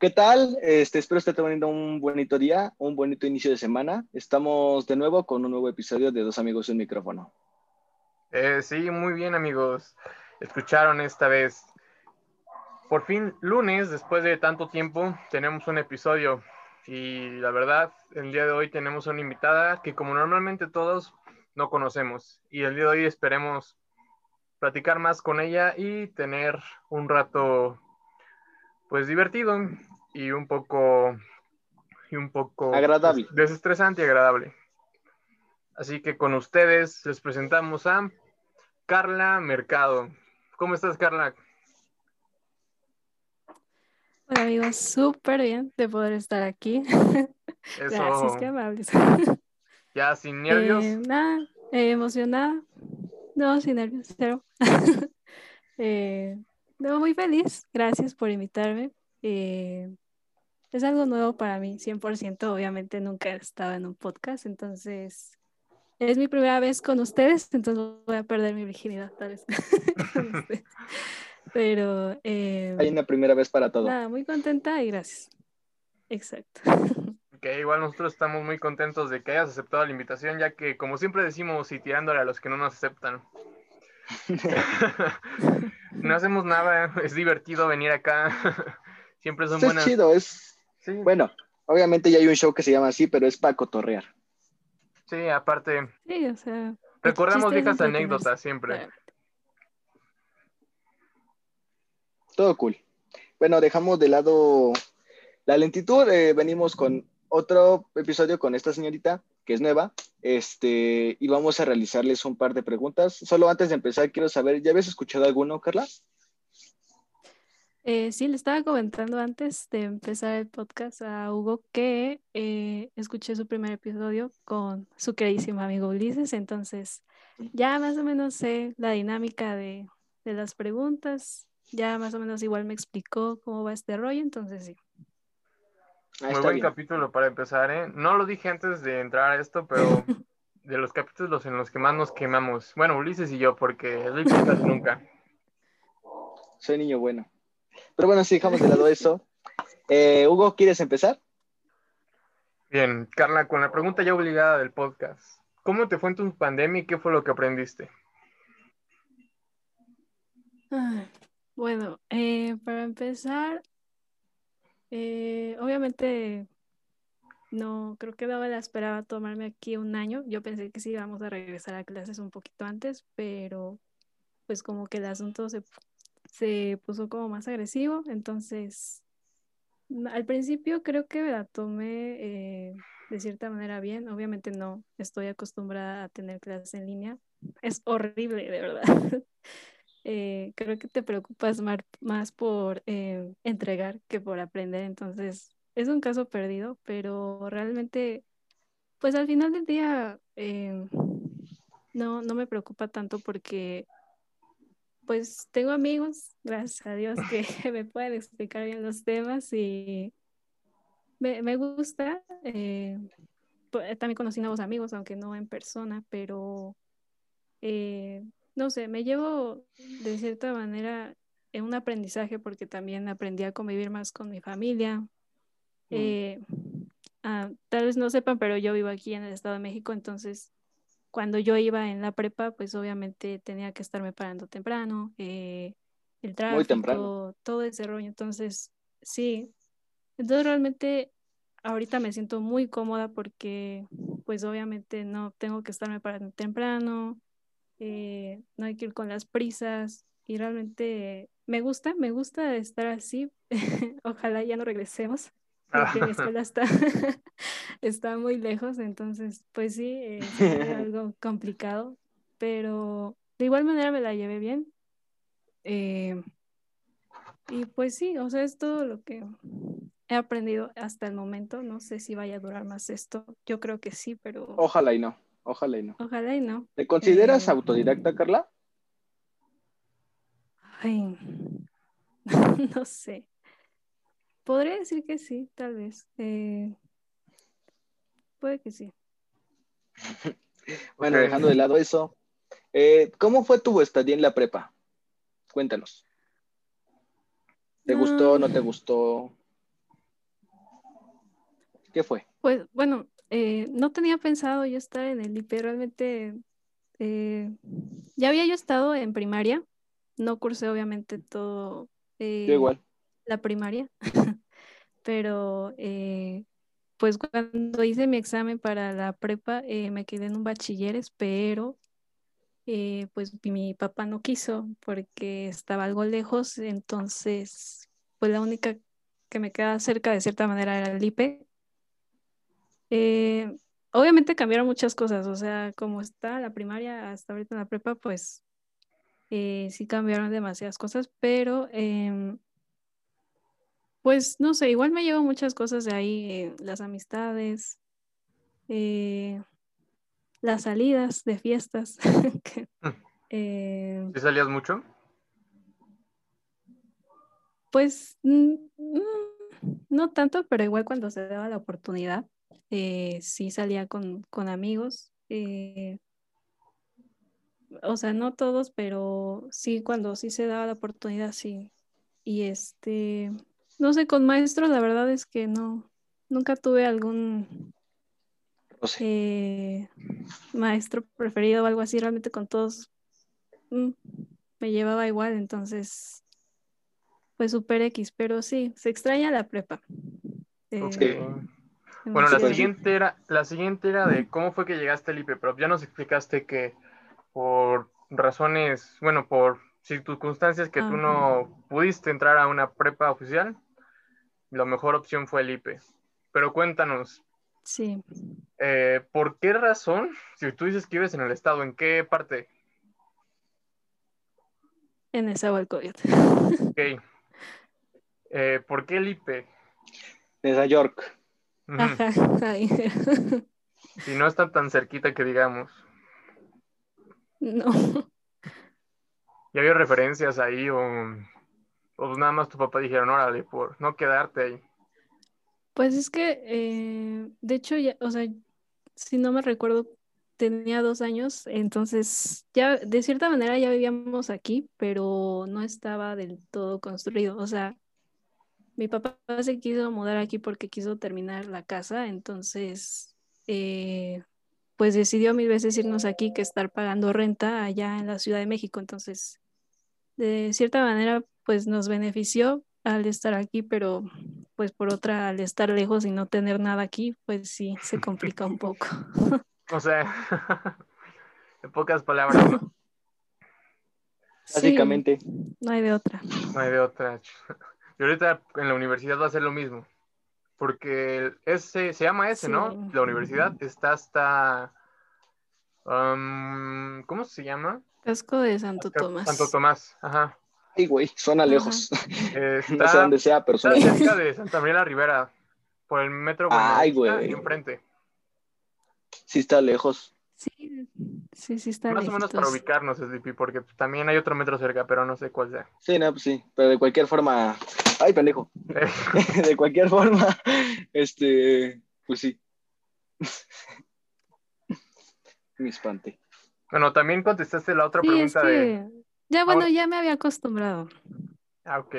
¿Qué tal? Este, espero esté teniendo un bonito día, un bonito inicio de semana. Estamos de nuevo con un nuevo episodio de Dos Amigos y un Micrófono. Eh, sí, muy bien amigos. Escucharon esta vez. Por fin, lunes, después de tanto tiempo, tenemos un episodio. Y la verdad, el día de hoy tenemos una invitada que como normalmente todos no conocemos. Y el día de hoy esperemos platicar más con ella y tener un rato pues divertido y un poco y un poco agradable. desestresante y agradable. Así que con ustedes les presentamos a Carla Mercado. ¿Cómo estás, Carla? Hola amigos, súper bien de poder estar aquí. Eso. Gracias, qué amables. Ya sin nervios. Eh, nada, eh, emocionada. No, sin nervios, cero. Eh, no, muy feliz. Gracias por invitarme. Eh, es algo nuevo para mí, 100%. Obviamente nunca he estado en un podcast, entonces es mi primera vez con ustedes, entonces voy a perder mi virginidad tal vez. Pero eh, Hay una primera vez para todo. nada, muy contenta y gracias. Exacto. Que igual nosotros estamos muy contentos de que hayas aceptado la invitación, ya que como siempre decimos y tirándole a los que no nos aceptan. no hacemos nada, es divertido venir acá. Siempre son Esto es buenas. chido, es... Sí, Bueno, obviamente ya hay un show que se llama así, pero es para cotorrear. sí, aparte, Sí, o sea. recordamos viejas anécdotas siempre. Todo cool. Bueno, dejamos de lado la lentitud. eh, venimos con otro episodio con esta señorita, que es nueva. Este, y vamos a realizarles un par de preguntas. Solo antes de empezar, quiero saber, ¿ya habías escuchado alguno, Carla? Eh, sí, le estaba comentando antes de empezar el podcast a Hugo que eh, escuché su primer episodio con su queridísimo amigo Ulises, entonces ya más o menos sé la dinámica de, de las preguntas, ya más o menos igual me explicó cómo va este rollo, entonces sí. Muy buen bien. capítulo para empezar, ¿eh? No lo dije antes de entrar a esto, pero de los capítulos en los que más nos quemamos. Bueno, Ulises y yo, porque Rick casi nunca. Soy niño bueno. Pero bueno, si dejamos de lado eso. Eh, Hugo, ¿quieres empezar? Bien, Carla, con la pregunta ya obligada del podcast. ¿Cómo te fue en tu pandemia y qué fue lo que aprendiste? Ay, Bueno, eh, para empezar, eh, obviamente no, creo que no me la esperaba tomarme aquí un año. Yo pensé que sí íbamos a regresar a clases un poquito antes, pero pues como que el asunto se, se puso como más agresivo. Entonces, al principio creo que la tomé eh, de cierta manera bien. Obviamente no estoy acostumbrada a tener clases en línea. Es horrible, de verdad. eh, creo que te preocupas mar- más por eh, entregar que por aprender, entonces es un caso perdido, pero realmente, pues al final del día eh, no, no me preocupa tanto porque pues tengo amigos, gracias a Dios, que me pueden explicar bien los temas y me, me gusta. eh, pu- también conocí nuevos amigos, aunque no en persona, pero eh, no sé, me llevo de cierta manera en un aprendizaje porque también aprendí a convivir más con mi familia. Eh, ah, tal vez no sepan, pero yo vivo aquí en el Estado de México, entonces cuando yo iba en la prepa, pues obviamente tenía que estarme parando temprano, eh, el Muy temprano. tráfico, todo ese rollo. Entonces, sí, entonces realmente ahorita me siento muy cómoda porque pues obviamente no tengo que estarme parando temprano, eh, no hay que ir con las prisas y realmente me gusta, me gusta estar así. Ojalá ya no regresemos porque mi escuela está, está muy lejos, entonces pues sí, eh, fue algo complicado, pero de igual manera me la llevé bien. Eh, y pues sí, o sea, es todo lo que he aprendido hasta el momento. No sé si vaya a durar más esto. Yo creo que sí, pero Ojalá y no, ojalá y no. ojalá y no. ¿Te consideras Eh, autodidacta, Carla? Ay, no sé. Podría decir que sí, tal vez. Eh, puede que sí. Bueno, dejando de lado eso, eh, ¿cómo fue tu estadía en la prepa? Cuéntanos. ¿Te gustó, Ah. no te gustó? ¿Qué fue? Pues bueno, eh, no tenía pensado yo estar en el IP, realmente eh, ya había yo estado en primaria, no cursé obviamente todo Yo igual. la primaria, pero eh, pues cuando hice mi examen para la prepa eh, me quedé en un bachilleres, pero eh, pues mi papá no quiso porque estaba algo lejos, entonces pues la única que me quedaba cerca de cierta manera era el IPE. Eh, obviamente cambiaron muchas cosas, o sea, como está la primaria hasta ahorita en la prepa, pues sí cambiaron demasiadas cosas, pero em, pues no sé, igual me llevo muchas cosas de ahí, eh, las amistades, eh, las salidas de fiestas. que, Mm. eh, ¿Sí salías mucho? pues mm, no tanto, pero igual cuando se daba la oportunidad, eh, sí salía con, con amigos. o sea, no todos, pero sí, cuando sí se daba la oportunidad, sí. Y este, no sé, con maestros, la verdad es que no, nunca tuve algún eh, maestro preferido o algo así, realmente con todos mm, me llevaba igual, entonces, pues super X, pero sí, se extraña la prepa. eh. Bueno, la siguiente era, la siguiente era de cómo fue que llegaste al IPE, pero ya nos explicaste que por razones, bueno, por circunstancias que tú Ajá. no pudiste entrar a una prepa oficial, la mejor opción fue el IPE. Pero cuéntanos, Sí, eh, ¿por qué razón, si tú dices que vives en el estado, ¿en qué parte? en Nezahualcóyotl. Ok. Eh, ¿por qué el IPE? Nueva York. Ujú. Ajá, ahí. Si no está tan cerquita que digamos. No, ¿Ya había referencias ahí o, o nada más tu papá dijeron, órale, por no quedarte ahí? pues es que, eh, de hecho, ya, o sea, si no me recuerdo, tenía dos años, entonces ya de cierta manera ya vivíamos aquí, pero no estaba del todo construido. O sea, mi papá se quiso mudar aquí porque quiso terminar la casa, entonces, eh, pues decidió mil veces irnos aquí que estar pagando renta allá en la Ciudad de México. Entonces, de cierta manera, pues nos benefició al estar aquí, pero pues por otra, al estar lejos y no tener nada aquí, pues sí, se complica un poco. O sea, en pocas palabras, ¿no? Sí, Básicamente. no hay de otra. No hay de otra. Y ahorita en la universidad va a ser lo mismo. Porque ese, se llama ese, ¿no? La universidad está hasta... um, ¿Cómo se llama? Casco de Santo Tomás. Santo Tomás, ajá. Ay, güey, suena lejos. Eh, No sé está, dónde sea, pero está suena. cerca de Santa María la Ribera, por el metro Ay, güey. y enfrente. Sí está lejos. Sí, sí, sí está Más o menos para ubicarnos, SDP, porque también hay otro metro cerca, pero no sé cuál sea. Sí, no, pues sí. Pero de cualquier forma. Ay, pendejo. De cualquier forma, este, pues sí. Me espanté. bueno, también contestaste la otra Sí, es pregunta de... ya bueno, Ahora- ya me había acostumbrado. Ah, ok.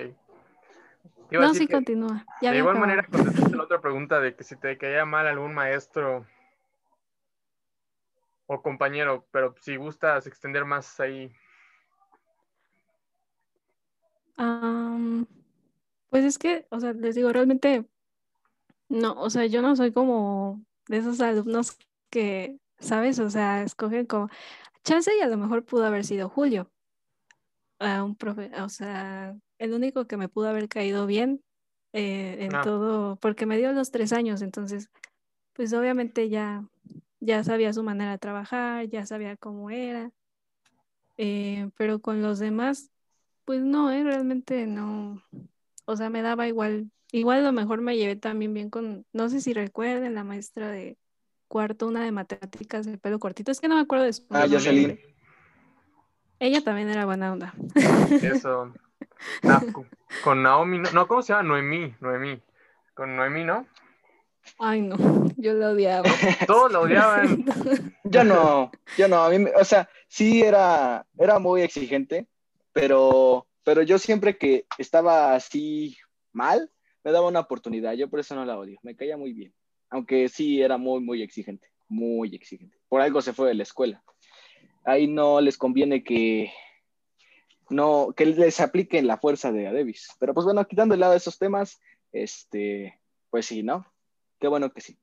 No, sí, que continúa. Ya de igual acabado. manera contestaste la otra pregunta de que si te caía mal algún maestro o compañero, pero si gustas extender más ahí. Am, pues es que, o sea, les digo, realmente, no, o sea, yo no soy como de esos alumnos que, ¿sabes? O sea, escogen como, chance y a lo mejor pudo haber sido Julio, a un profe, o sea, el único que me pudo haber caído bien eh, en Ah. todo, porque me dio los tres años, entonces, pues obviamente ya, ya sabía su manera de trabajar, ya sabía cómo era, eh, pero con los demás, pues no, eh, realmente no, o sea, me daba igual, igual a lo mejor me llevé también bien con, no sé si recuerden, la maestra de cuarto, una de matemáticas de pelo cortito, es que no me acuerdo de su Ah, Jocelyn. Ella también era buena onda. Eso. Na- con- Naomi, no, no, ¿cómo se llama? Noemí, Noemí. Con Noemí, ¿no? Ay, no, yo la odiaba. Todos la odiaban. Yo no, yo no, a mí, me- o sea, sí era, era muy exigente, pero, pero yo siempre que estaba así mal, me daba una oportunidad, yo por eso no la odio, me caía muy bien. aunque sí era muy, muy exigente, muy exigente. Por algo se fue de la escuela. Ahí no les conviene que no, que les apliquen la fuerza de Davis. Pero pues bueno, quitando de lado esos temas, este, pues sí, ¿no? Qué bueno que sí.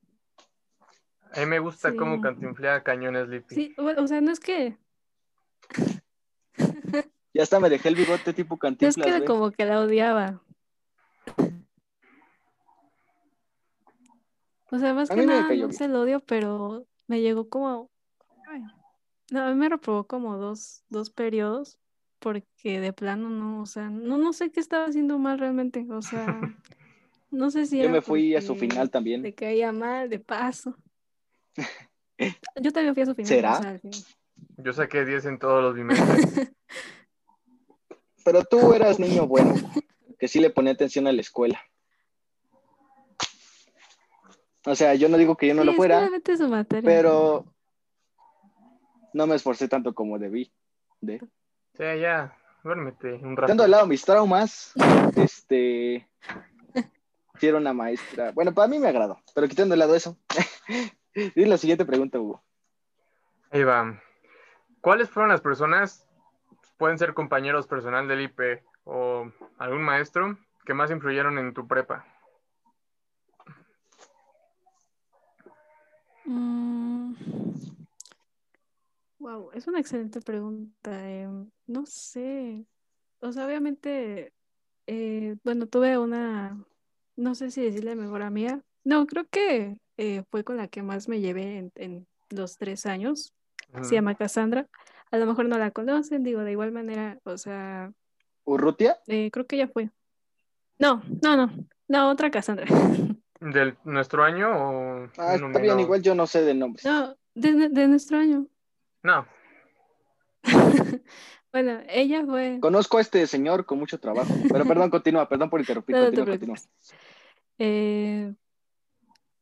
A mí me gusta Sí. cómo cantinflea cañones Lippy. Sí, bueno, o sea, no es que, Ya hasta me dejé el bigote tipo no es cantinflas, que como que la odiaba. O sea, más que nada no se lo odio, pero me llegó como, no, a mí me reprobó como dos, dos periodos, porque de plano no, o sea, no, no sé qué estaba haciendo mal realmente, o sea, no sé si Yo era me fui a su final también. le caía mal, de paso. Yo también fui a su final, ¿Será? o sea. Yo saqué 10 en todos los bimestres. Pero tú eras niño bueno, que sí le ponía atención a la escuela. O sea, yo no digo que yo no Sí, lo fuera, solamente su materia. pero no me esforcé tanto como debí. De. Sea, ya, duérmete un rato. Dejando de lado mis traumas, este, sí era una maestra. Bueno, para mí me agradó, pero quitando de lado eso. y la siguiente pregunta, Hugo. Ahí va. ¿Cuáles fueron las personas, pueden ser compañeros personal del IP o algún maestro, que más influyeron en tu prepa? Wow, es una excelente pregunta. em, no sé. O sea, obviamente, eh, bueno, tuve una, no sé si decirle mejor amiga. No, creo que eh, fue con la que más me llevé en, en los tres años. Se llama Cassandra. A lo mejor no la conocen, digo, de igual manera, o sea, ¿Urrutia? eh, creo que ella fue. No, no, no, no, otra Cassandra. ¿Del nuestro año o Ah, está bien, igual yo no sé de nombres. No, de, de nuestro año. No, Bueno, ella fue. Conozco a este señor con mucho trabajo. Pero perdón, continúa, perdón por interrumpir. No, continúa. Eh,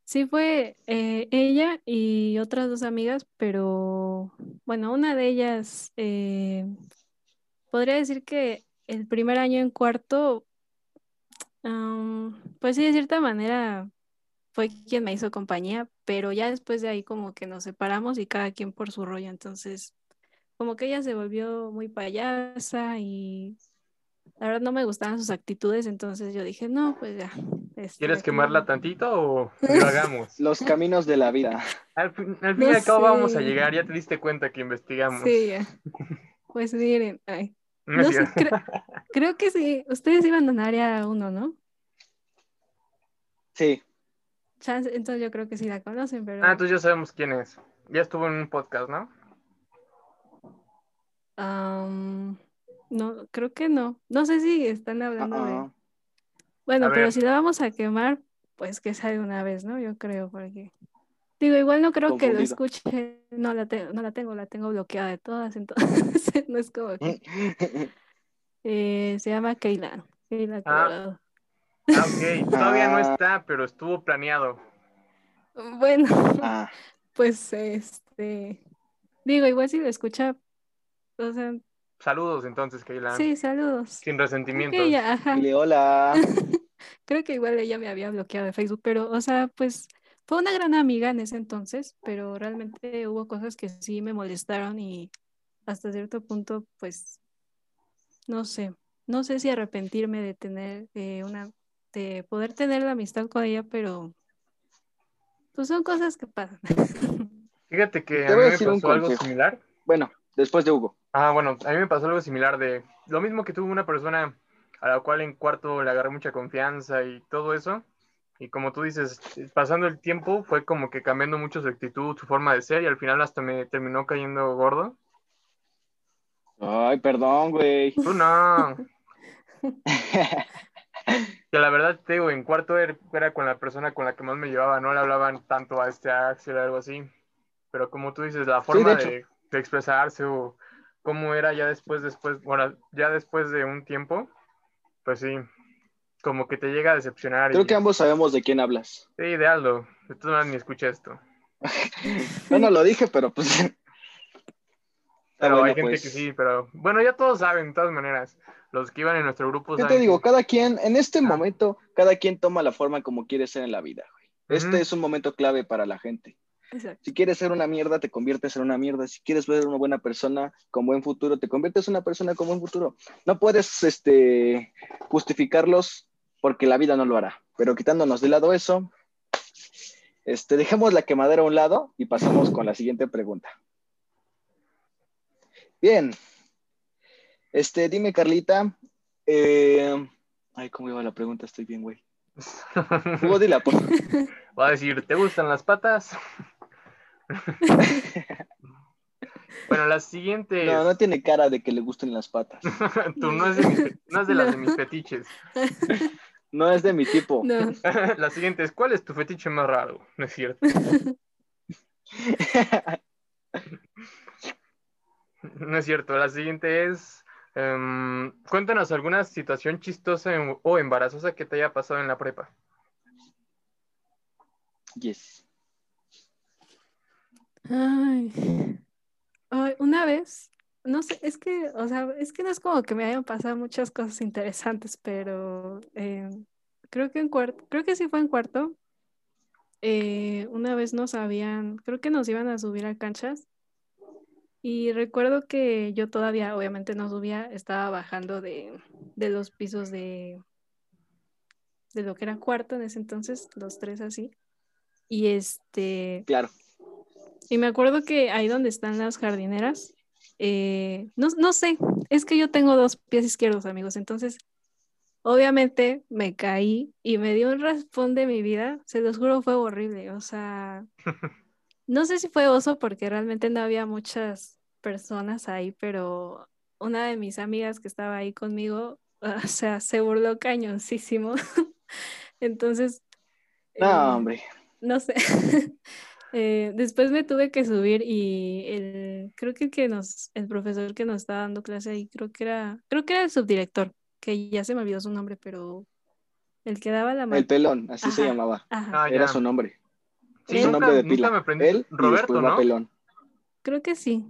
sí fue eh, ella y otras dos amigas, pero bueno, una de ellas eh, podría decir que el primer año en cuarto, pues sí, de cierta manera fue quien me hizo compañía, pero ya después de ahí como que nos separamos y cada quien por su rollo, entonces como que ella se volvió muy payasa y la verdad no me gustaban sus actitudes, entonces yo dije, no, pues ya. este, ¿quieres quemarla no". tantito o lo hagamos? Los caminos de la vida. Al fin, al fin No y al cabo vamos a llegar, ya te diste cuenta que investigamos. Sí, ya. Pues miren, ay, No sé, creo, que sí, ustedes iban en área uno, ¿no? Sí, Chance- entonces yo creo que sí la conocen, pero Ah, entonces ya sabemos quién es. Ya estuvo en un podcast, ¿no? no, creo que no. No sé si están hablando de... ah, Bueno, A pero ver. si la vamos a quemar, pues que sea de una vez, ¿no? Yo creo, porque... Digo, igual no creo que lo escuche, no la, te- no la tengo, la tengo bloqueada de todas, entonces no es como que... Eh, se llama Keila, Keila Colorado. Ah, ok. Todavía no Ah. está, pero estuvo planeado. Bueno, ah, pues este... Digo, igual si lo escucha, o sea, Saludos entonces, Keila. sí, saludos. Sin dile hola. Creo que igual ella me había bloqueado de Facebook, pero, o sea, pues fue una gran amiga en ese entonces, pero realmente hubo cosas que sí me molestaron y hasta cierto punto, pues, no sé, no sé si arrepentirme de tener eh, una, de poder tener la amistad con ella, pero pues son cosas que pasan. Fíjate que a mí me pasó algo consejo. similar. Bueno, después de Hugo. Ah, bueno, a mí me pasó algo similar de lo mismo que tuvo una persona a la cual en cuarto le agarré mucha confianza y todo eso. Y como tú dices, pasando el tiempo fue como que cambiando mucho su actitud, su forma de ser y al final hasta me terminó cayendo gordo. Ay, perdón, güey. Tú no. Que la verdad te digo, en cuarto era, era con la persona con la que más me llevaba, no le hablaban tanto a este Axel o algo así. Pero como tú dices, la forma de de, de expresarse o cómo era ya después, después, bueno, ya después de un tiempo, pues sí, como que te llega a decepcionar. Creo y, que ambos sabemos de quién hablas. Sí, de Aldo. De todas maneras ni escucha esto. Yo no lo dije, pero pues. Pero bueno, hay gente pues. que sí, pero bueno, ya todos saben, de todas maneras. Los que iban en nuestro grupo ¿Qué saben te digo? que- Cada quien, en este Ah. momento, cada quien toma la forma como quiere ser en la vida, güey. Este es un momento clave para la gente. Exacto. Si quieres ser una mierda, te conviertes en una mierda. Si quieres ser una buena persona con buen futuro, te conviertes en una persona con buen futuro. No puedes este, justificarlos porque la vida no lo hará. Pero quitándonos de lado eso, este, dejemos la quemadera a un lado y pasamos con la siguiente pregunta. Bien. Este, dime, Carlita. eh, Ay, ¿cómo iba la pregunta? Estoy bien, güey. Hugo, dila, por favor. Va a decir, ¿te gustan las patas? bueno, la siguiente es... No, no tiene cara de que le gusten las patas. Tú no es de, mis no es de las de mis fetiches. No es de mi tipo. No. La siguiente es, ¿cuál es tu fetiche más raro? No es cierto. No es cierto. La siguiente es, em, cuéntanos alguna situación chistosa en- o embarazosa que te haya pasado en la prepa. Yes. Ay. Ay, una vez, no sé, es que, o sea, es que no es como que me hayan pasado muchas cosas interesantes, pero eh, creo que en cuarto, creo que sí fue en cuarto. eh, una vez nos habían, creo que nos iban a subir a canchas y recuerdo que yo todavía, obviamente no subía, estaba bajando de, de los pisos de, de lo que era cuarto en ese entonces, los tres así. Y este, Claro. y me acuerdo que ahí donde están las jardineras, eh, no, no sé, es que yo tengo dos pies izquierdos, amigos, entonces obviamente me caí y me dio un raspón de mi vida, se los juro, fue horrible, o sea, no sé si fue oso porque realmente no había muchas personas ahí, pero una de mis amigas que estaba ahí conmigo, o sea, se burló cañoncísimo, entonces... eh, No, hombre. no sé. Eh, después me tuve que subir y el, creo que el que nos, el profesor que nos estaba dando clase ahí, creo que era, creo que era el subdirector, que ya se me olvidó su nombre, pero el que daba la El ma- pelón, así se llamaba. Ajá, Ah, Era su nombre. Sí, su nunca, nombre de nunca pila. me aprendí. Él y Roberto, ¿no? pelón. creo que sí.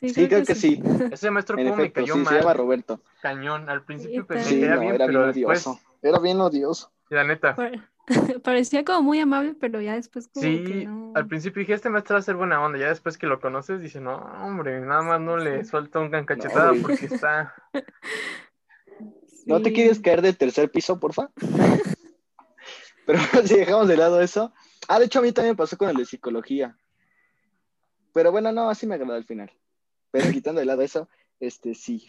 Sí, Sí, creo que sí. Ese maestro En como me cayó sí, se mal, llama Roberto. cañón. Al principio pensé Sí, que era no, bien, era bien pero después, odioso. Era bien odioso. la neta. Pa- Parecía como muy amable, pero ya después como que Sí, no. al principio dije, este maestro va a ser buena onda. Ya después que lo conoces, dice, no, hombre, nada más no le suelta una cachetada güey. porque está. ¿No te quieres caer del tercer piso, porfa? Pero si dejamos de lado eso. Ah, de hecho, a mí también me pasó con el de psicología. Pero bueno, no, así me agradó al final. Pero quitando de lado eso, este sí.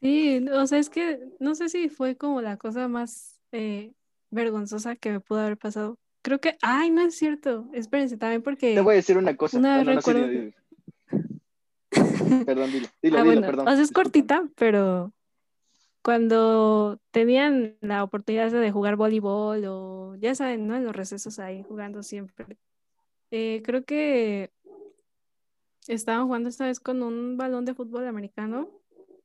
Sí, o sea, es que no sé si fue como la cosa más eh, vergonzosa que me pudo haber pasado. Creo que, ay, no es cierto. Espérense, también porque. Te voy a decir una cosa. Una No, no, no, sí, recuerdo dilo, dilo. Perdón, dilo. Dilo, Ah, dilo, bueno, perdón. o sea, es cortita, pero cuando tenían la oportunidad de jugar voleibol o ya saben, ¿no? En los recesos ahí jugando siempre. Eh, creo que estaban jugando esta vez con un balón de fútbol americano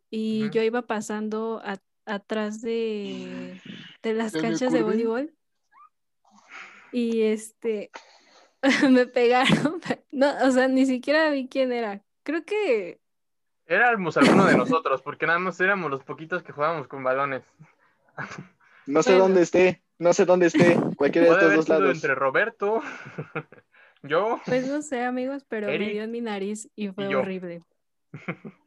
y yo iba pasando a- atrás de, de las canchas de voleibol y este me pegaron. No, o sea, ni siquiera vi quién era. Creo que Éramos alguno de nosotros, porque nada más éramos los poquitos que jugábamos con balones. No sé Bueno. dónde esté. No sé dónde esté. Cualquiera de estos dos lados. entre Roberto, yo, Pues no sé, amigos, pero me dio en mi nariz y fue horrible.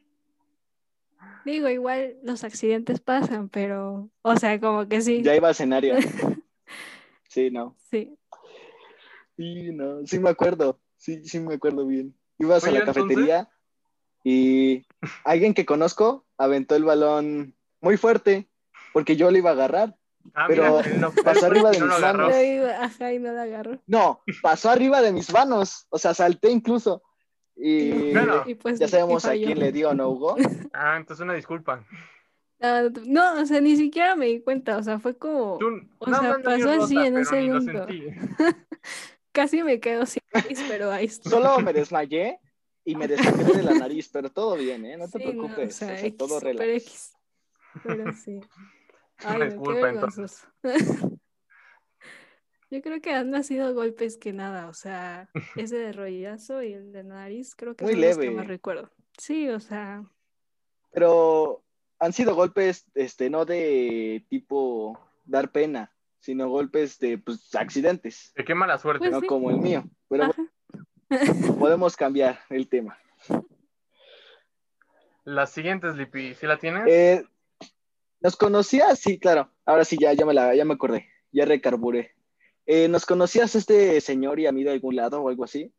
Digo, igual los accidentes pasan, pero, o sea, como que sí, Ya iba a cenario. Sí, no. sí. Sí, no. Sí me acuerdo. Sí, sí me acuerdo bien. Ibas Oye, a la entonces- cafetería y alguien que conozco aventó el balón muy fuerte porque yo lo iba a agarrar. Ah, Pero mira, él no- pasó él arriba de no mis agarró. manos. Ajá, y no la agarro. No, pasó arriba de mis manos. O sea, salté incluso. Y Bueno. Y pues, ya sabemos y a quién le dio, ¿no, Hugo? Ah, entonces una disculpa. No, no, o sea, ni siquiera me di cuenta, o sea, fue como, Tú, O no sea, pasó así rota, en un segundo. casi me quedo sin nariz, pero ahí está. Solo me desmayé y me desangré de la nariz, pero todo bien, ¿eh? No te Sí, no, preocupes. o sea, o sea, X, todo relax. Pero sí. Ay, no, disculpa, entonces. Yo creo que han nacido golpes que nada, o sea, ese de rodillazo y el de nariz, creo que Muy son los que leve. más recuerdo. Sí, o sea, Pero han sido golpes, este, no de tipo dar pena, sino golpes de pues, accidentes. De qué mala suerte. Pues no sí. como el mío. Pero Ajá. podemos cambiar el tema. La siguiente es Lipi. ¿Sí la tienes? Eh, ¿Nos conocías? Sí, claro. Ahora sí, ya, ya, me, la, ya me acordé. Ya recarburé. Eh, ¿Nos conocías este señor y a mí de algún lado o algo así?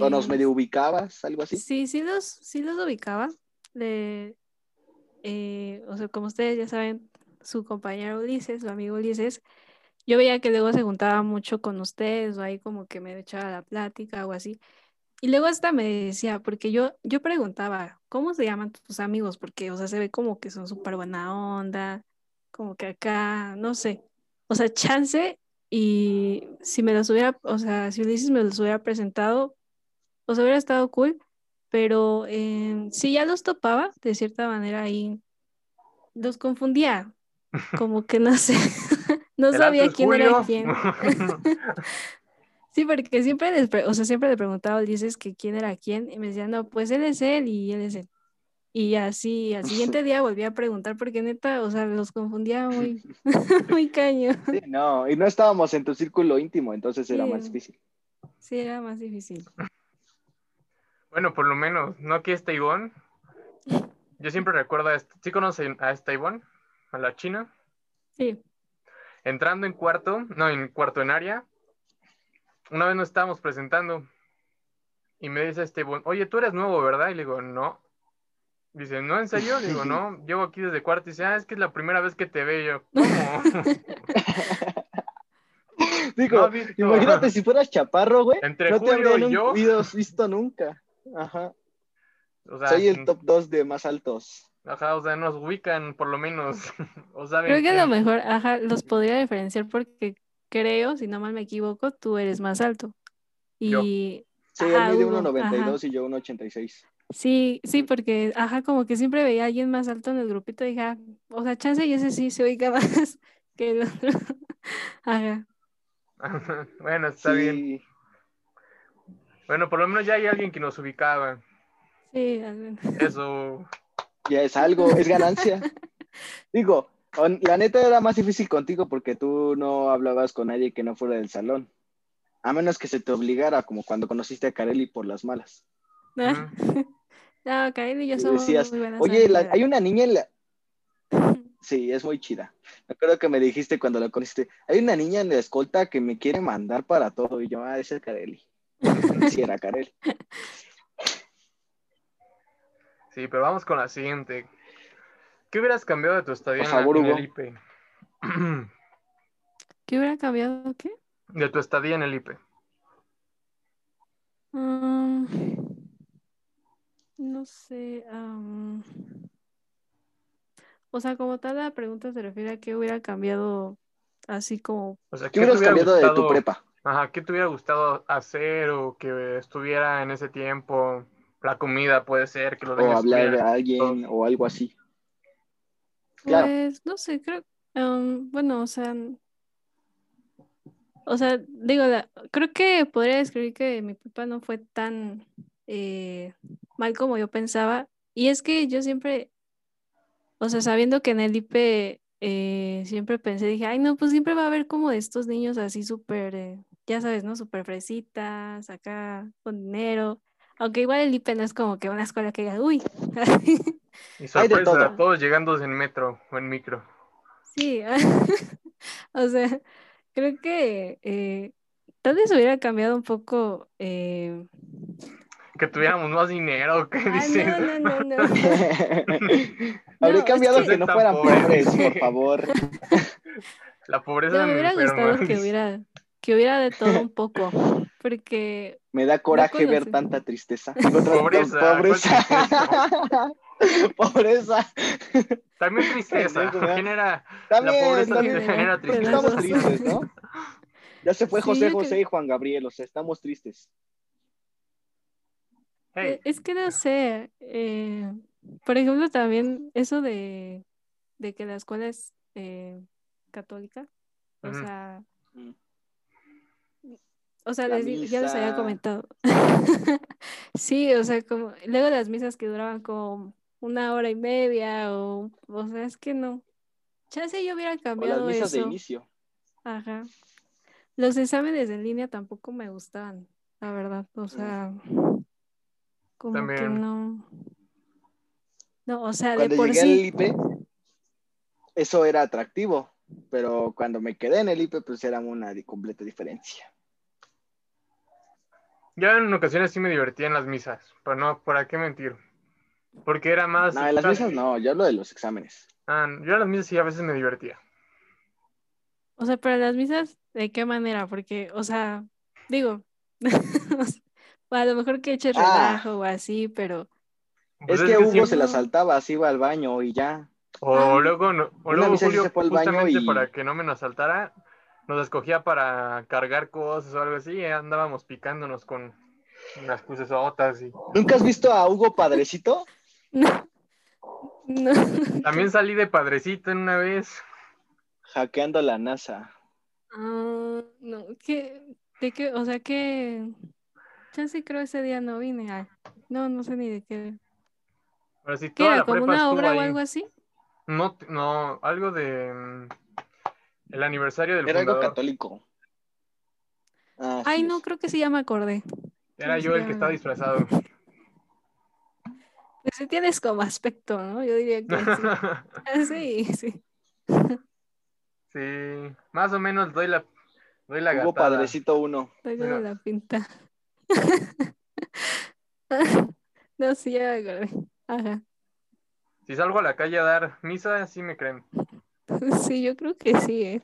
¿O nos Eh, medio ubicabas? Algo así. Sí, sí los, sí los ubicaba. Eh, o sea, como ustedes ya saben, su compañero Ulises, su amigo Ulises, yo veía que luego se juntaba mucho con ustedes o ahí como que me echaba la plática o así. Y luego hasta me decía, porque yo, yo preguntaba, ¿cómo se llaman tus amigos? Porque, o sea, se ve como que son súper buena onda, como que acá, no sé. O sea, chance y si me los hubiera, o sea, si Ulises me los hubiera presentado, o sea, hubiera estado cool, pero eh, sí ya los topaba, de cierta manera ahí los confundía, como que no sé, no ¿El sabía quién era Julio? quién. Sí, porque siempre les, pre- o sea, siempre le preguntaba Ulises que quién era quién y me decía, no, pues él es él y él es él. Y así, al siguiente día volví a preguntar porque neta, o sea, los confundía muy, muy caño. Sí, no, y no estábamos en tu círculo íntimo, entonces era más difícil. Sí, era más difícil. bueno, por lo menos, ¿no aquí está Ivonne? Yo siempre recuerdo a esta, ¿sí conocen a esta Ivonne? A la china. Sí, Entrando en cuarto, no, en cuarto en área, una vez nos estábamos presentando y me dice este oye, tú eres nuevo, ¿verdad? Y le digo, no. Dice, ¿no, en serio? Le digo, no, llevo aquí desde cuarto. Y dice, ah, es que es la primera vez que te veo. ¿Cómo? Digo, No has visto. imagínate si fueras chaparro, güey. Entre no te Julio y yo. visto, visto nunca. Ajá. O sea, Soy el top 2 de más altos. Ajá, o sea, nos ubican por lo menos. o saben creo que a lo mejor, ajá, los podría diferenciar porque creo, si no mal me equivoco, tú eres más alto. Yo. Y Sí, Ajá, él mide Hugo, 1.92 y yo 1.86. sí, sí, porque, ajá, como que siempre veía a alguien más alto en el grupito y dije, ah, o sea, chance y ese sí se ubica más que el otro. Ajá. bueno, está bien. Sí, Bueno, por lo menos ya hay alguien que nos ubicaba. Sí, al menos. Eso. ya es algo, es ganancia. Digo, la neta era más difícil contigo porque tú no hablabas con nadie que no fuera del salón. A menos que se te obligara, como cuando conociste a Kareli por las malas. Ah, No, Karen y yo somos decías, muy buenas oye, la- hay una niña en la... Sí, es muy chida. Me acuerdo que me dijiste cuando la conociste, hay una niña en la escolta que me quiere mandar para todo. Y yo, ah, esa es Kareli. Sí, era Kareli. Sí, pero vamos con la siguiente. ¿Qué hubieras cambiado de tu estadía en, la- favor, en el. IPE? ¿Qué hubiera cambiado? ¿Qué? de tu estadía en el IPE. Mm, no sé. o sea, como tal, la pregunta se refiere a qué hubiera cambiado así como. O sea, ¿Qué hubieras hubiera cambiado de tu prepa? Ajá, ¿qué te hubiera gustado hacer o que estuviera en ese tiempo? La comida puede ser, que los O hablar a estuvieran- alguien o algo así. Pues, no sé, creo. am, bueno, o sea. O sea, digo, creo que podría describir que mi prepa no fue tan eh, mal como yo pensaba. Y es que yo siempre, o sea, sabiendo que en el IPE eh, siempre pensé, dije, ay, no, pues siempre va a haber como de estos niños así súper, eh, ya sabes, ¿no? Súper fresitas, acá con dinero. Aunque igual el IPE no es como que una escuela que diga, uy. Y Hay de sorpresa, todo. todos llegando en metro o en micro. Sí, o sea, creo que eh, tal vez hubiera cambiado un poco. eh, Que tuviéramos más dinero, ¿qué Ah, dices? no, no, no, no. Habré es cambiado que- que no fueran pobre. pobres, por favor. La pobreza No, me me hubiera enferma. gustado que hubiera, que hubiera de todo un poco, porque Me da coraje ver tanta tristeza. Pobreza, Pobreza. pobreza. También tristeza. Genera, También, la pobreza también. genera tristeza. Estamos tristes, ¿no? Ya se fue Sí, José José y Juan Gabriel, o sea, estamos tristes. Hey, eh, es que no sé, eh, por ejemplo, también eso de, de que la escuela es eh, católica, o sea, Mm. O sea, les di- ya les había comentado. Sí, o sea, como luego las misas que duraban como una hora y media, o, o sea, es que no. Chance yo hubiera O las cambiado misas de inicio. Ajá. Los exámenes en línea tampoco me gustaban, la verdad. O sea, como que no. No, o sea, de Cuando por llegué al sí. IPE, eso era atractivo, pero cuando me quedé en el IPE, pues era una completa diferencia. Ya en ocasiones sí me divertía en las misas, pero no, ¿para qué mentir? Porque era más... No, en las misas no, yo hablo de los exámenes. Ah, yo en las misas sí a veces me divertía. O sea, pero las misas, ¿de qué manera? Porque, o sea, digo, a lo mejor que eches Ah. relajo o así, pero Pues es que Hugo siempre- se la saltaba, así iba al baño y ya. O Ah. luego, no- o luego sí Julio, se fue al baño justamente y- para que no me nos saltara, nos escogía para cargar cosas o algo así, y andábamos picándonos con unas crucesotas y ¿Nunca has visto a Hugo Padrecito? no. No. también salí de padrecito en una vez. Hackeando la NASA. Ah, no, ¿qué? ¿De qué? O sea, que ya sí creo ese día no vine. no, no sé ni de qué. Pero sí, ¿Qué toda era? la ¿Como prepa una obra o algo así? No, no, algo de mm, el aniversario del Era algo católico. Ah, Ay, sí no, es. creo que sí ya me acordé. Era yo el que estaba disfrazado. Pues sí tienes como aspecto, ¿no? Yo diría que sí. Ah, Sí, sí. sí, más o menos doy la, doy la gatada. Padrecito 1. Tengo Mira. la pinta. No, sí, ya me acordé. Ajá. Si salgo a la calle a dar misa, sí me creen. Sí, yo creo que sí, ¿eh?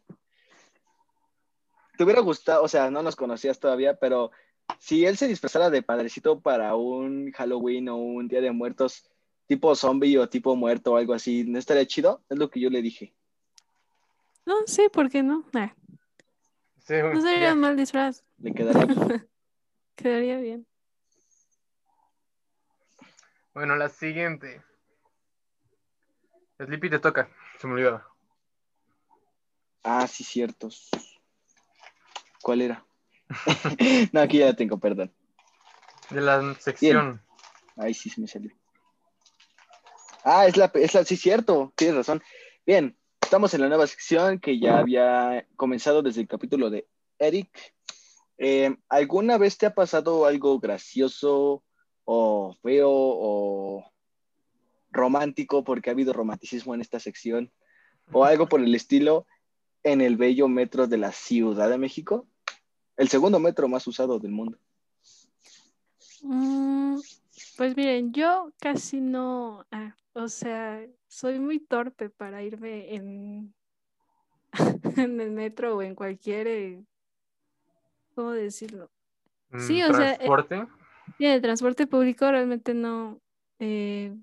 ¿Te hubiera gustado, o sea, no nos conocías todavía, pero si él se disfrazara de padrecito para un Halloween o un Día de Muertos, tipo zombie o tipo muerto o algo así, ¿no estaría chido? Es lo que yo le dije. No, sí, ¿por qué no? Sí, no sería un mal disfraz. Le quedaría bien. Quedaría bien. Bueno, la siguiente. Sleepy te toca, se me olvidaba. Ah, sí, ciertos. ¿Cuál era? no, aquí ya la tengo, perdón. De la sección. Ahí sí se me salió. Ah, es la, es la, sí, cierto, tienes razón. Bien, estamos en la nueva sección que ya había comenzado desde el capítulo de Eric. Eh, ¿Alguna vez te ha pasado algo gracioso o feo o romántico, porque ha habido romanticismo en esta sección, o algo por el estilo en el bello metro de la Ciudad de México? El segundo metro más usado del mundo. Mm, pues miren, yo casi no, ah, o sea, soy muy torpe para irme en, en el metro o en cualquier, eh, ¿cómo decirlo? Mm, Sí, o sea, eh, Transporte. Y en el transporte público realmente no. eh,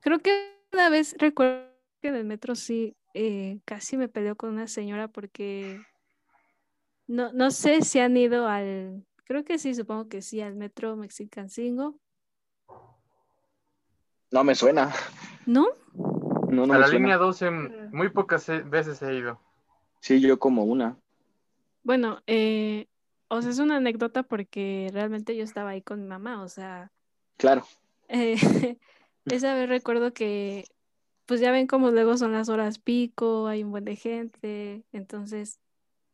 creo que una vez recuerdo que en el metro sí eh, casi me peleó con una señora porque no, no sé si han ido al. Creo que sí, supongo que sí, al metro Mexicancingo. No me suena. ¿No? No, no a la suena. línea 12 mm, muy pocas veces he ido. Sí, yo como una. Bueno, eh, o sea, es una anécdota porque realmente yo estaba ahí con mi mamá, o sea. Claro. Eh, esa vez recuerdo que, pues ya ven cómo luego son las horas pico, hay un buen de gente, entonces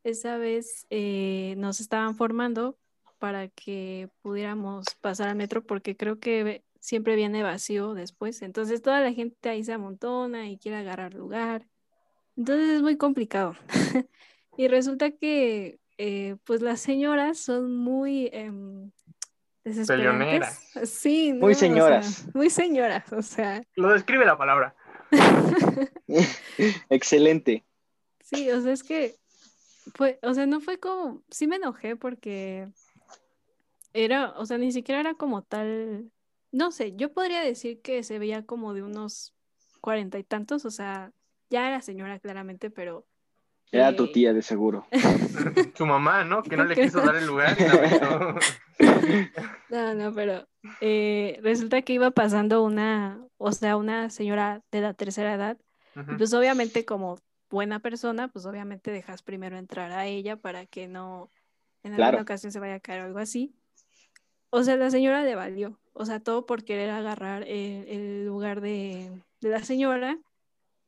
esa vez eh, nos estaban formando para que pudiéramos pasar al metro porque creo que siempre viene vacío después, entonces toda la gente ahí se amontona y quiere agarrar lugar, entonces es muy complicado. Y resulta que eh, pues las señoras son muy em, desesperantes. Sí, Muy no, o sea, señoras. muy señoras, o sea, Lo describe la palabra. Excelente. sí, o sea, es que fue, o sea, no fue como, sí me enojé porque era, o sea, ni siquiera era como tal, no sé, yo podría decir que se veía como de unos cuarenta y tantos, o sea, ya era señora claramente, pero Era tu eh, tía, de seguro. Su mamá, ¿no? Que no le quiso dar el lugar y la. No, no, pero eh, resulta que iba pasando una, o sea, una señora de la tercera edad, y Ujú. pues obviamente como buena persona, pues obviamente dejas primero entrar a ella para que no en alguna Claro. ocasión se vaya a caer o algo así. O sea, la señora le valió, o sea, todo por querer agarrar el, el lugar de, de la señora.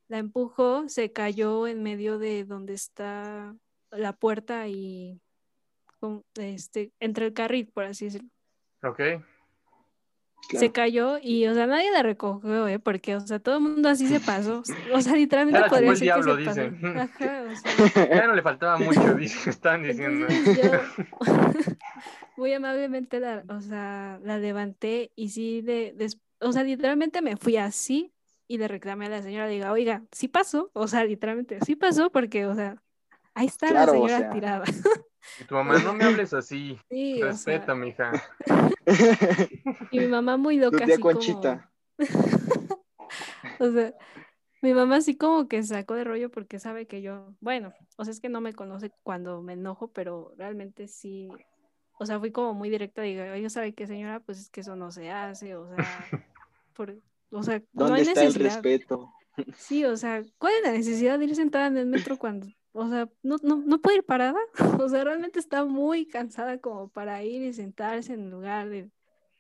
La empujó, se cayó en medio de donde está la puerta y con- este, entre el carril, por así decirlo. Ok. Se cayó y, o sea, nadie la recogió, ¿eh? Porque, o sea, todo el mundo así se pasó. O sea, literalmente chupó podría el decir que diablo, se pasó. dicen. Ajá, o sea. Ya no le faltaba mucho, dice, están diciendo. Entonces yo muy amablemente la, o sea, la levanté y sí, de, des- o sea, literalmente me fui así y le reclamé a la señora, diga, oiga, sí pasó, o sea, literalmente, sí pasó porque, o sea, ahí está Claro, la o señora sea. tirada. Y tu mamá, no me hables así. Sí, o sea, Respeta, mija. y mi mamá muy Tu loca, tía así como, Conchita. o sea, mi mamá así como que sacó de rollo porque sabe que yo, bueno, o sea, es que no me conoce cuando me enojo, pero realmente sí, o sea, fui como muy directa, digo, oye, ¿sabe qué, señora? Pues es que eso no se hace, o sea, por, o sea, no ¿Dónde hay está el necesidad. respeto? Sí, o sea, ¿cuál es la necesidad de ir sentada en el metro cuando, o sea, no, no, no puede ir parada? O sea, realmente está muy cansada como para ir y sentarse en lugar de,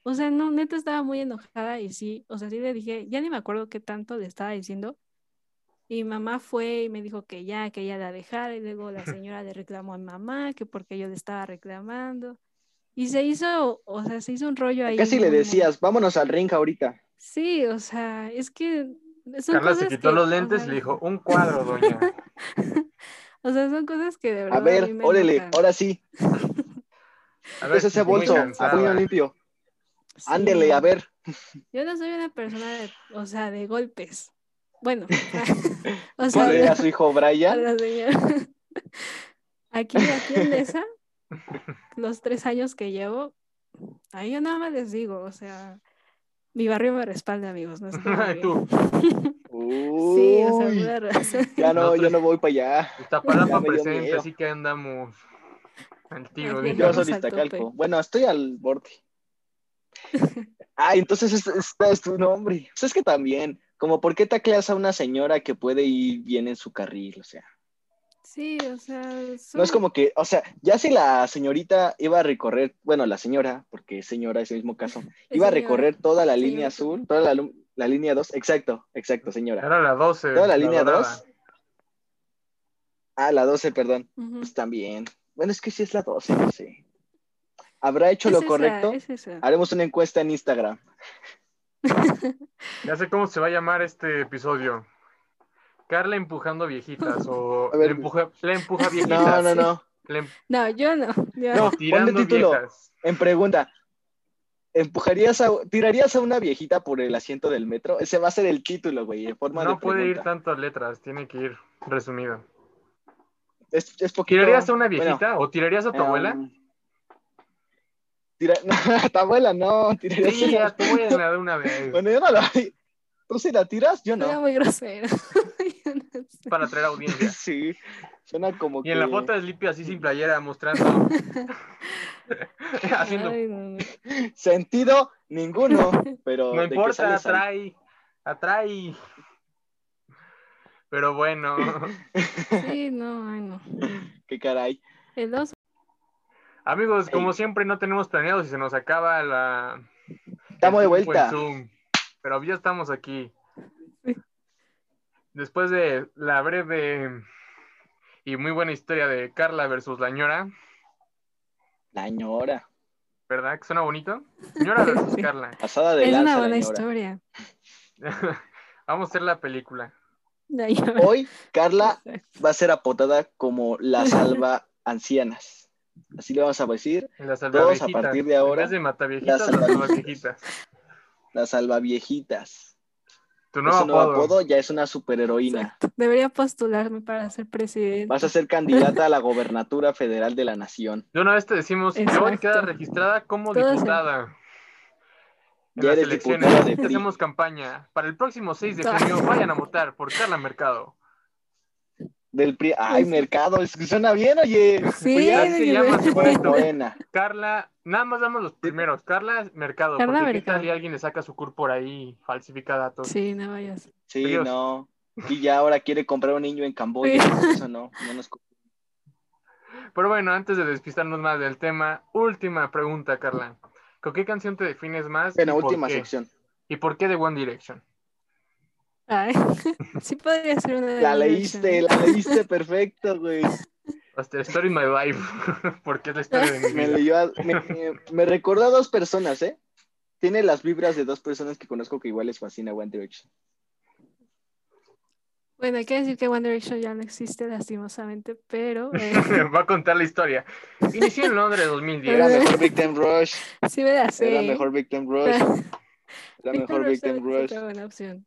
o sea, no, neta estaba muy enojada y sí, o sea, sí le dije, ya ni me acuerdo qué tanto le estaba diciendo. Y mamá fue y me dijo que ya, que ella la dejara y luego la señora le reclamó a mamá que porque yo le estaba reclamando. Y se hizo, o sea, se hizo un rollo ahí. Casi le decías, vámonos al ring ahorita. Sí, o sea, es que son Carla se quitó que, los lentes y le dijo, un cuadro, doña. O sea, son cosas que de verdad A ver, mí me órale, ahora sí. A ver, Es ese bolso, a cansada. puño limpio. Sí, Ándele, a ver. Yo no soy una persona de, o sea, de golpes. Bueno, o sea, a a su hijo Brian. Aquí, aquí en esa, los tres años que llevo, ahí yo nada más les digo, o sea, mi barrio me respalda, amigos, no es tú. Sí, o sea, razón. ya no, Nosotros- yo no voy para allá. Iztapalapa presente, así que andamos al tiro. Yo soy al Iztacalco. Bueno, estoy al borde. Ah, entonces este, este es tu nombre. Pues es que también, como por qué tacleas a una señora que puede ir bien en su carril, o sea. Sí, o sea, No es como que, o sea, ya si la señorita iba a recorrer, bueno, la señora, porque es señora, es el mismo caso, iba a recorrer toda la Señora. línea azul, toda la, la línea 2, exacto, exacto, señora. Era la 12. Toda la línea dorada. 2. Ah, la 12, perdón. Pues también. Bueno, es que sí es la 12, no sé. ¿Habrá hecho Es lo esa, correcto? es esa. Haremos una encuesta en Instagram. Ya sé cómo se va a llamar este episodio. Carla empujando viejitas o A ver. le, empuja, le empuja viejitas. No, no, no. Le em- No, yo no. yo No, ponle título. viejas. En pregunta. ¿Empujarías a, tirarías a una viejita por el asiento del metro? Ese va a ser el título, güey, en forma de No puede ir tantas letras, tiene que ir resumido. Es, es poquito. ¿Tirarías a una bueno, viejita o tirarías a tu em, abuela? tira- no, a tu abuela no. Tirarías Sí, a- a tu abuela de una vez. Bueno, yo no la ¿Tú sí la tiras? Yo Era no. muy grosero. Para atraer audiencia. Sí. Suena como Y en la foto de Sleepy así sin playera mostrando. haciendo. Ay, no, no. Sentido ninguno, pero No importa, atrae. Atrae. Pero bueno. Sí, no, ay, no. Qué caray. El dos, Amigos, como siempre no tenemos planeado si se nos acaba la. Estamos de vuelta. Zoom, pero ya estamos aquí. Después de la breve y muy buena historia de Carla versus la ñora, La ñora. ¿verdad? Que suena bonito. Ñora versus Sí. Carla. Pasada de es lanza una buena historia. Vamos a hacer la película. La. Hoy Carla va a ser apotada como la salva ancianas. Así le vamos a decir, La Todos a partir de ahora, En vez de mataviejitas, la las salva- salva viejitas. Tu nuevo nuevo apodo. apodo ya es una superheroína. Exacto. Debería postularme para ser presidente. Vas a ser candidata a la gobernatura federal de la nación. De una vez te decimos que hoy Exacto. queda registrada como diputada. En Ya las eres elecciones de hacemos campaña. Para el próximo 6 de junio vayan a votar por Carla Mercado. Del PRI. Ay, mercado, es que suena bien, oye. Sí. Morena. Carla, nada más damos los primeros. Carla Mercado. Carla porque qué Mercado. tal y alguien le saca su CUR por ahí, falsifica datos. Sí, no vayas. Sí, Dios. no. Y ya ahora quiere comprar un niño en Camboya. Eso no, no nos Pero bueno, antes de despistarnos más del tema, última pregunta, Carla. ¿Con qué canción te defines más? Bueno, última qué? sección. ¿Y por qué de One Direction? Ay, sí podría ser una de La leíste, la leíste perfecto, güey. Hasta Story My Life, porque es la historia de mi Me, vida. leyó a- me, me- me recordó a dos personas, ¿eh? Tiene las vibras de dos personas que conozco que igual les fascina One Direction. Bueno, hay que decir que One Direction ya no existe lastimosamente, pero eh, Va a contar la historia. Inició en Londres Era 2010. mejor Victim Rush. sí me la sé. Era mejor Victim Rush. Era mejor Victim Rush. otra buena opción.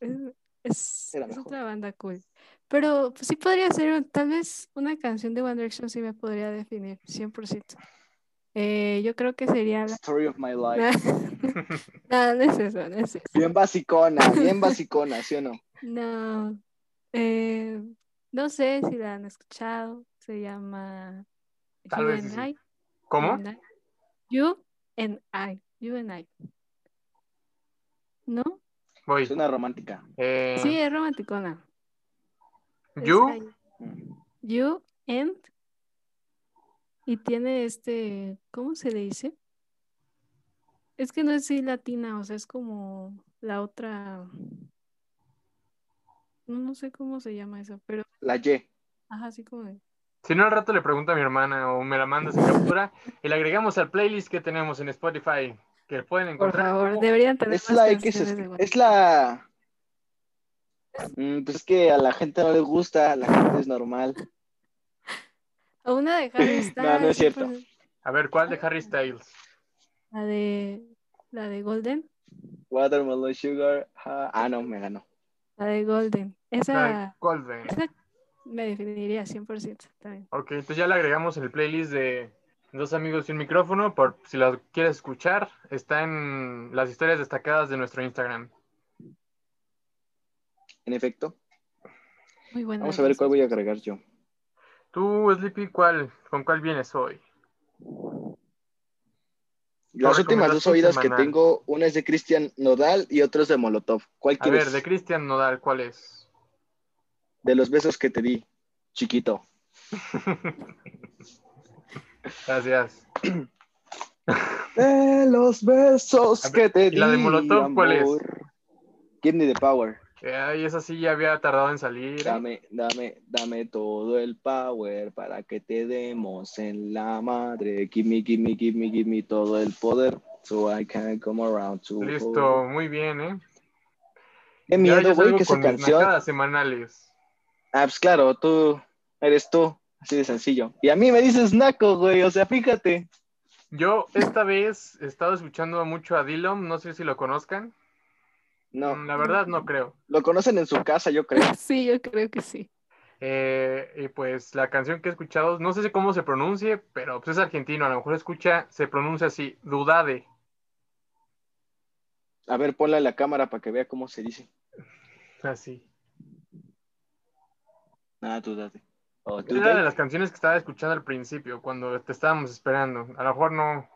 Es, es- otra banda cool. Pero pues, sí podría ser, tal vez una canción de One Direction sí me podría definir, 100%. Eh, yo creo que sería la... Story of my life. no, no es eso, no es eso. Bien basicona, bien basicona, ¿sí o no? No, eh, no sé si la han escuchado. Se llama Tal You vez and sí. I. ¿Cómo? and I. You and I. You and I. ¿No? Voy. Suena romántica. Eh, Sí, es romanticona. Es You. You and. Y tiene este. ¿Cómo se le dice? Es que no es así latina, o sea, es como la otra. No, no sé cómo se llama eso, pero. La Y. Ajá, así como de. si no al rato le pregunto a mi hermana o me la mandas en captura y la agregamos al playlist que tenemos en Spotify, que pueden Por encontrar. favor, como- deberían tener Es más la X, es, es la. Mm, Pues es que a la gente no le gusta, a la gente es normal. O una de Harry Styles. No, no es cierto. pues, A ver, ¿cuál de Harry Styles? La de. La de Golden. Watermelon Sugar. ah, ah, no, me ganó. La de Golden. La de Esa, Golden. esa me definiría 100% también. Ok, entonces ya la agregamos en el playlist de Dos Amigos y un Micrófono, por si la quieres escuchar, está en las historias destacadas de nuestro Instagram. En efecto. Muy buena. Vamos a ver cuál voy a agregar yo. Tú, Sleepy, ¿cuál, ¿con cuál vienes hoy? Las últimas dos oídas que tengo, una es de Cristian Nodal y otra es de Molotov. ¿Cuál A quieres? ver, de Cristian Nodal, ¿cuál es? De los besos que te di, chiquito. Gracias. De los besos ver, que te ¿y di. la de Molotov cuál es? Give me the power. Eh, Ay, esa sí ya había tardado en salir. ¿eh? Dame, dame, dame todo el power para que te demos en la madre. Give me, give me, give me, give me todo el poder. So I can come around to. Listo, muy bien, ¿eh? Qué miedo, güey, que esa canción. semanales. Ah, pues claro, tú eres tú. Así de sencillo. Y a mí me dices naco, güey. O sea, fíjate. Yo esta vez he estado escuchando mucho a Dillom, no sé si lo conozcan. No, Mm, La verdad no creo. lo conocen en su casa, yo creo. Sí, yo creo que sí. Eh, y pues la canción que he escuchado, no sé si cómo se pronuncie, pero pues es argentino, a lo mejor escucha, se pronuncia así, Dudade. A ver, ponla en la cámara para que vea cómo se dice. Así. Ah, tú date. O tú Era de las canciones que estaba escuchando al principio, cuando te estábamos esperando. A lo mejor no.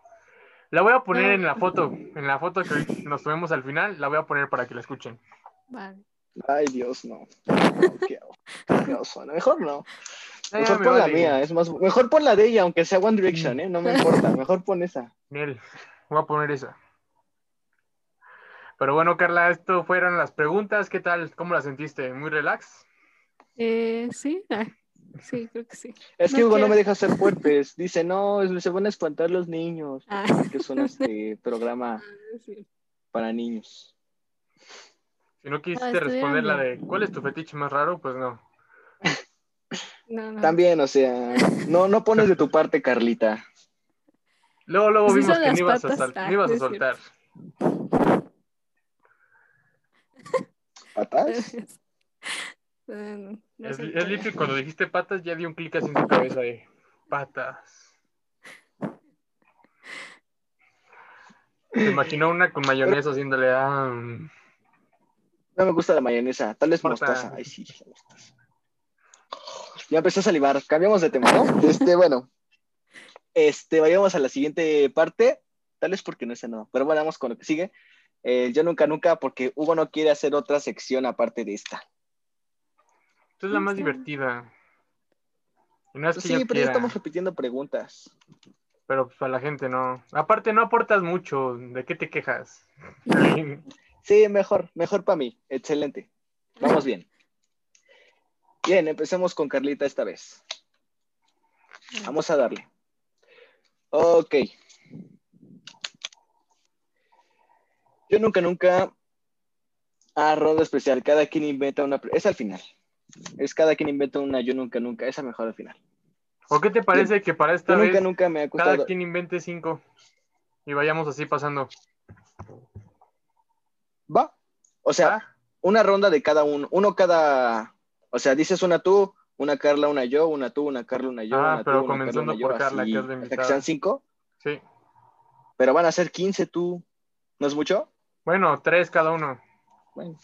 La voy a poner en la foto, en la foto que nos tomemos al final, la voy a poner para que la escuchen. Vale. Ay, Dios, no. No, qué. Mejor no. Mejor me pon la mía, es más. Mejor pon la de ella, aunque sea One Direction, ¿eh? No me importa. Mejor pon esa. Nel, voy a poner esa. Pero bueno, Carla, esto fueron las preguntas. ¿Qué tal? ¿Cómo la sentiste? ¿Muy relax? Eh, sí, ah, sí, creo que sí. Es que No Hugo no me deja hacer fuertes. Dice, no, se van a espantar los niños. Ah, Que es un este, programa sí. para niños. Si no quisiste Ah, estuvieron responder la de ¿cuál es tu fetiche más raro? Pues no. No, no. También, o sea, no, no pones de tu parte, Carlita. Luego, luego vimos son que ni ibas, a patas. sal- Ah, ni ibas a no soltar. ¿Patas? Eh, no, Es, es cuando dijiste patas, ya dio un clic así en su cabeza de patas. Se imaginó una con mayonesa haciéndole ah, mm. No me gusta la mayonesa, tal vez Importa. mostaza. Ay, sí, la mostaza. Ya empecé a salivar. Cambiamos de tema, ¿no? Este, bueno. Este, vayamos a la siguiente parte. Tal vez porque no sé nada, pero bueno, vamos con lo que sigue. Eh, yo nunca, nunca, porque Hugo no quiere hacer otra sección aparte de esta. Esta es la más divertida. No es que Sí, pero ya estamos repitiendo preguntas. pero pues a la gente no. Aparte, no aportas mucho. ¿De qué te quejas? Sí, mejor, mejor para mí. Excelente. Vamos bien. Bien, empecemos con Carlita esta vez. Vamos a darle. Ok. Yo nunca, nunca. Ah, ronda especial. Cada quien inventa una. Es al final. Es cada quien inventa una. Yo nunca, nunca. Esa mejor al final. ¿O qué te parece que para esta Yo vez nunca, nunca me ha cada quien invente cinco y vayamos así pasando? Va. O sea, ¿Ah? una ronda de cada uno. Uno cada. O sea, dices una tú, una Carla, una yo, una tú, una Carla, una yo, Ah, una pero tú, una comenzando Carla, una yo, por Carla, así, que es la hasta que invitada. sean cinco. Sí. Pero van a ser 15 tú. ¿No es mucho? Bueno, tres cada uno. Bueno,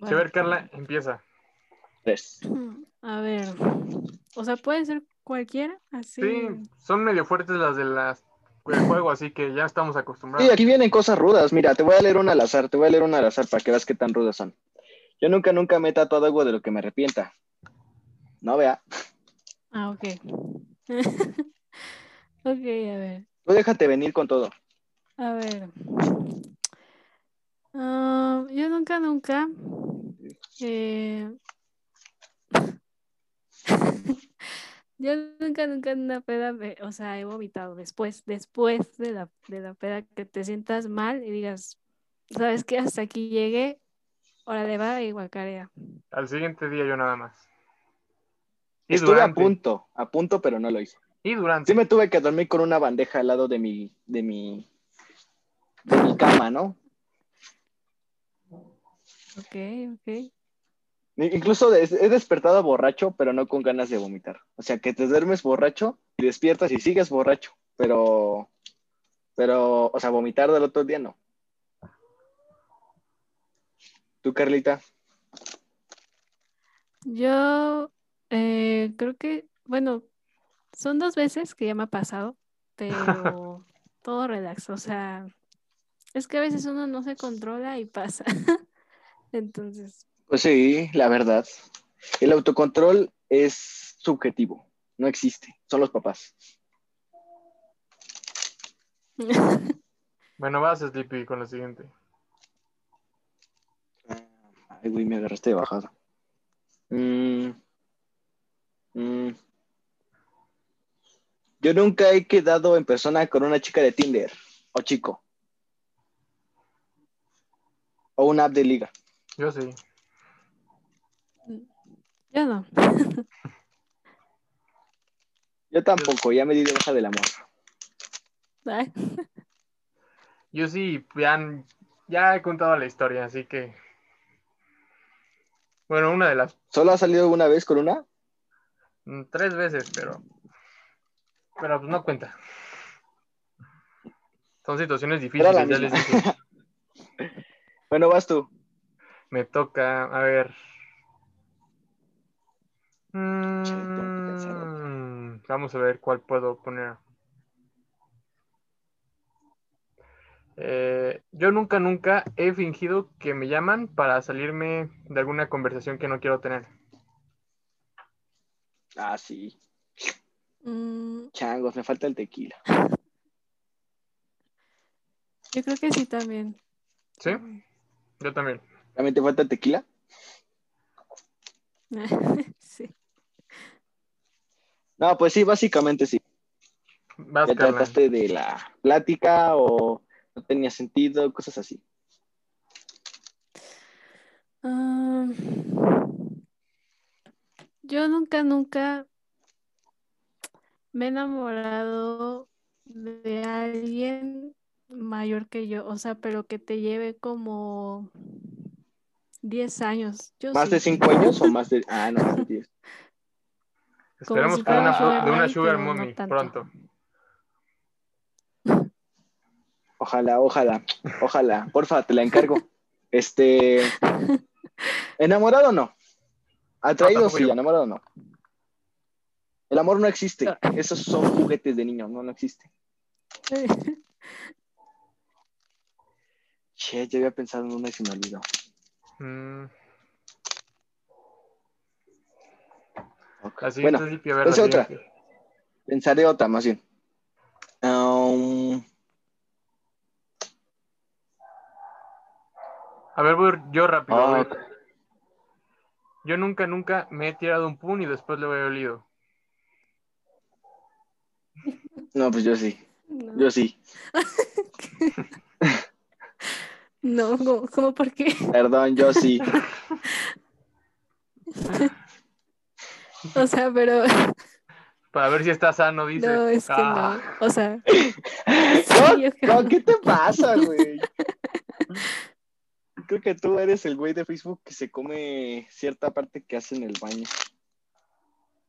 Sí, a ver, Carla, empieza. tres. A ver. O sea, puede ser cualquiera, así. Sí, son medio fuertes las de las del juego, así que ya estamos acostumbrados. Sí, aquí vienen cosas rudas. Mira, te voy a leer una al azar, te voy a leer una al azar para que veas qué tan rudas son. Yo nunca, nunca me he tatuado algo de lo que me arrepienta. No vea. Ah, ok. ok, a ver. Tú déjate venir con todo. A ver. Ah, yo nunca, nunca. eh, Yo nunca, nunca en una peda, me- o sea, he vomitado después, después de la, de la peda, que te sientas mal y digas, ¿sabes qué? Hasta aquí llegué, órale va y guacarea. Al siguiente día yo nada más. Y Estuve durante. a punto, a punto, pero no lo hice. Y durante. Sí me tuve que dormir con una bandeja al lado de mi, de mi, de mi cama, ¿no? Ok, ok. Incluso he despertado borracho, pero no con ganas de vomitar. O sea, que te duermes borracho y despiertas y sigues borracho, pero, pero, o sea, vomitar del otro día no. ¿Tú, Carlita? Yo eh, creo que, bueno, son dos veces que ya me ha pasado, pero todo relax, o sea, es que a veces uno no se controla y pasa. Entonces, Pues sí, la verdad. El autocontrol es subjetivo, no existe, son los papás. Bueno, vas, Sleepy, con la siguiente. Ay, güey, me agarraste de bajada. Mm. Mm. Yo nunca he quedado en persona con una chica de Tinder o chico. O una app de liga. Yo sí. yo no. Yo tampoco, ya me di de baja del amor. Ay, Yo sí, ya, ya he contado la historia, así que. Bueno, una de las ¿Solo has salido una vez con una? mm, tres veces, pero. Pero pues no cuenta. Son situaciones difíciles, ya les dije. Bueno, vas tú. Me toca, a ver. Mm, vamos a ver cuál puedo poner. Eh, yo nunca, nunca he fingido que me llaman para salirme de alguna conversación que no quiero tener. Ah, sí. mm, Changos, me falta el tequila. yo creo que sí también. ¿Sí? Yo también. ¿También te falta tequila? Sí. No, pues sí, básicamente sí. Vas, Ya trataste de la plática o no tenía sentido, cosas así. Ah, yo nunca, nunca me he enamorado de alguien mayor que yo, o sea, pero que te lleve como 10 años. Yo ¿Más de sí. cinco años o más de.? Ah, no, más de diez. Esperemos si que de una, de una sugar no mommy pronto. Ojalá, ojalá, ojalá. Porfa, te la encargo. Este. ¿Enamorado o no? Atraído tampoco sí, enamorado no. El amor no existe. Esos son juguetes de niños, no, no existe. Che, yo había pensado en una y se me olvidó. Mm, siguiente Bueno, a ver, pues otra. pensaré otra más bien. Um, Yo rápido. Ah. Yo nunca, nunca me he tirado un pun y después lo he olido. no, pues yo sí. No, Yo sí. no ¿cómo, cómo por qué? Perdón, yo sí. O sea, pero Para ver si está sano, dice. no, es que Ah, no. O sea, no, ¿qué te pasa, güey? Creo que tú eres el güey de Facebook que se come cierta parte que hace en el baño.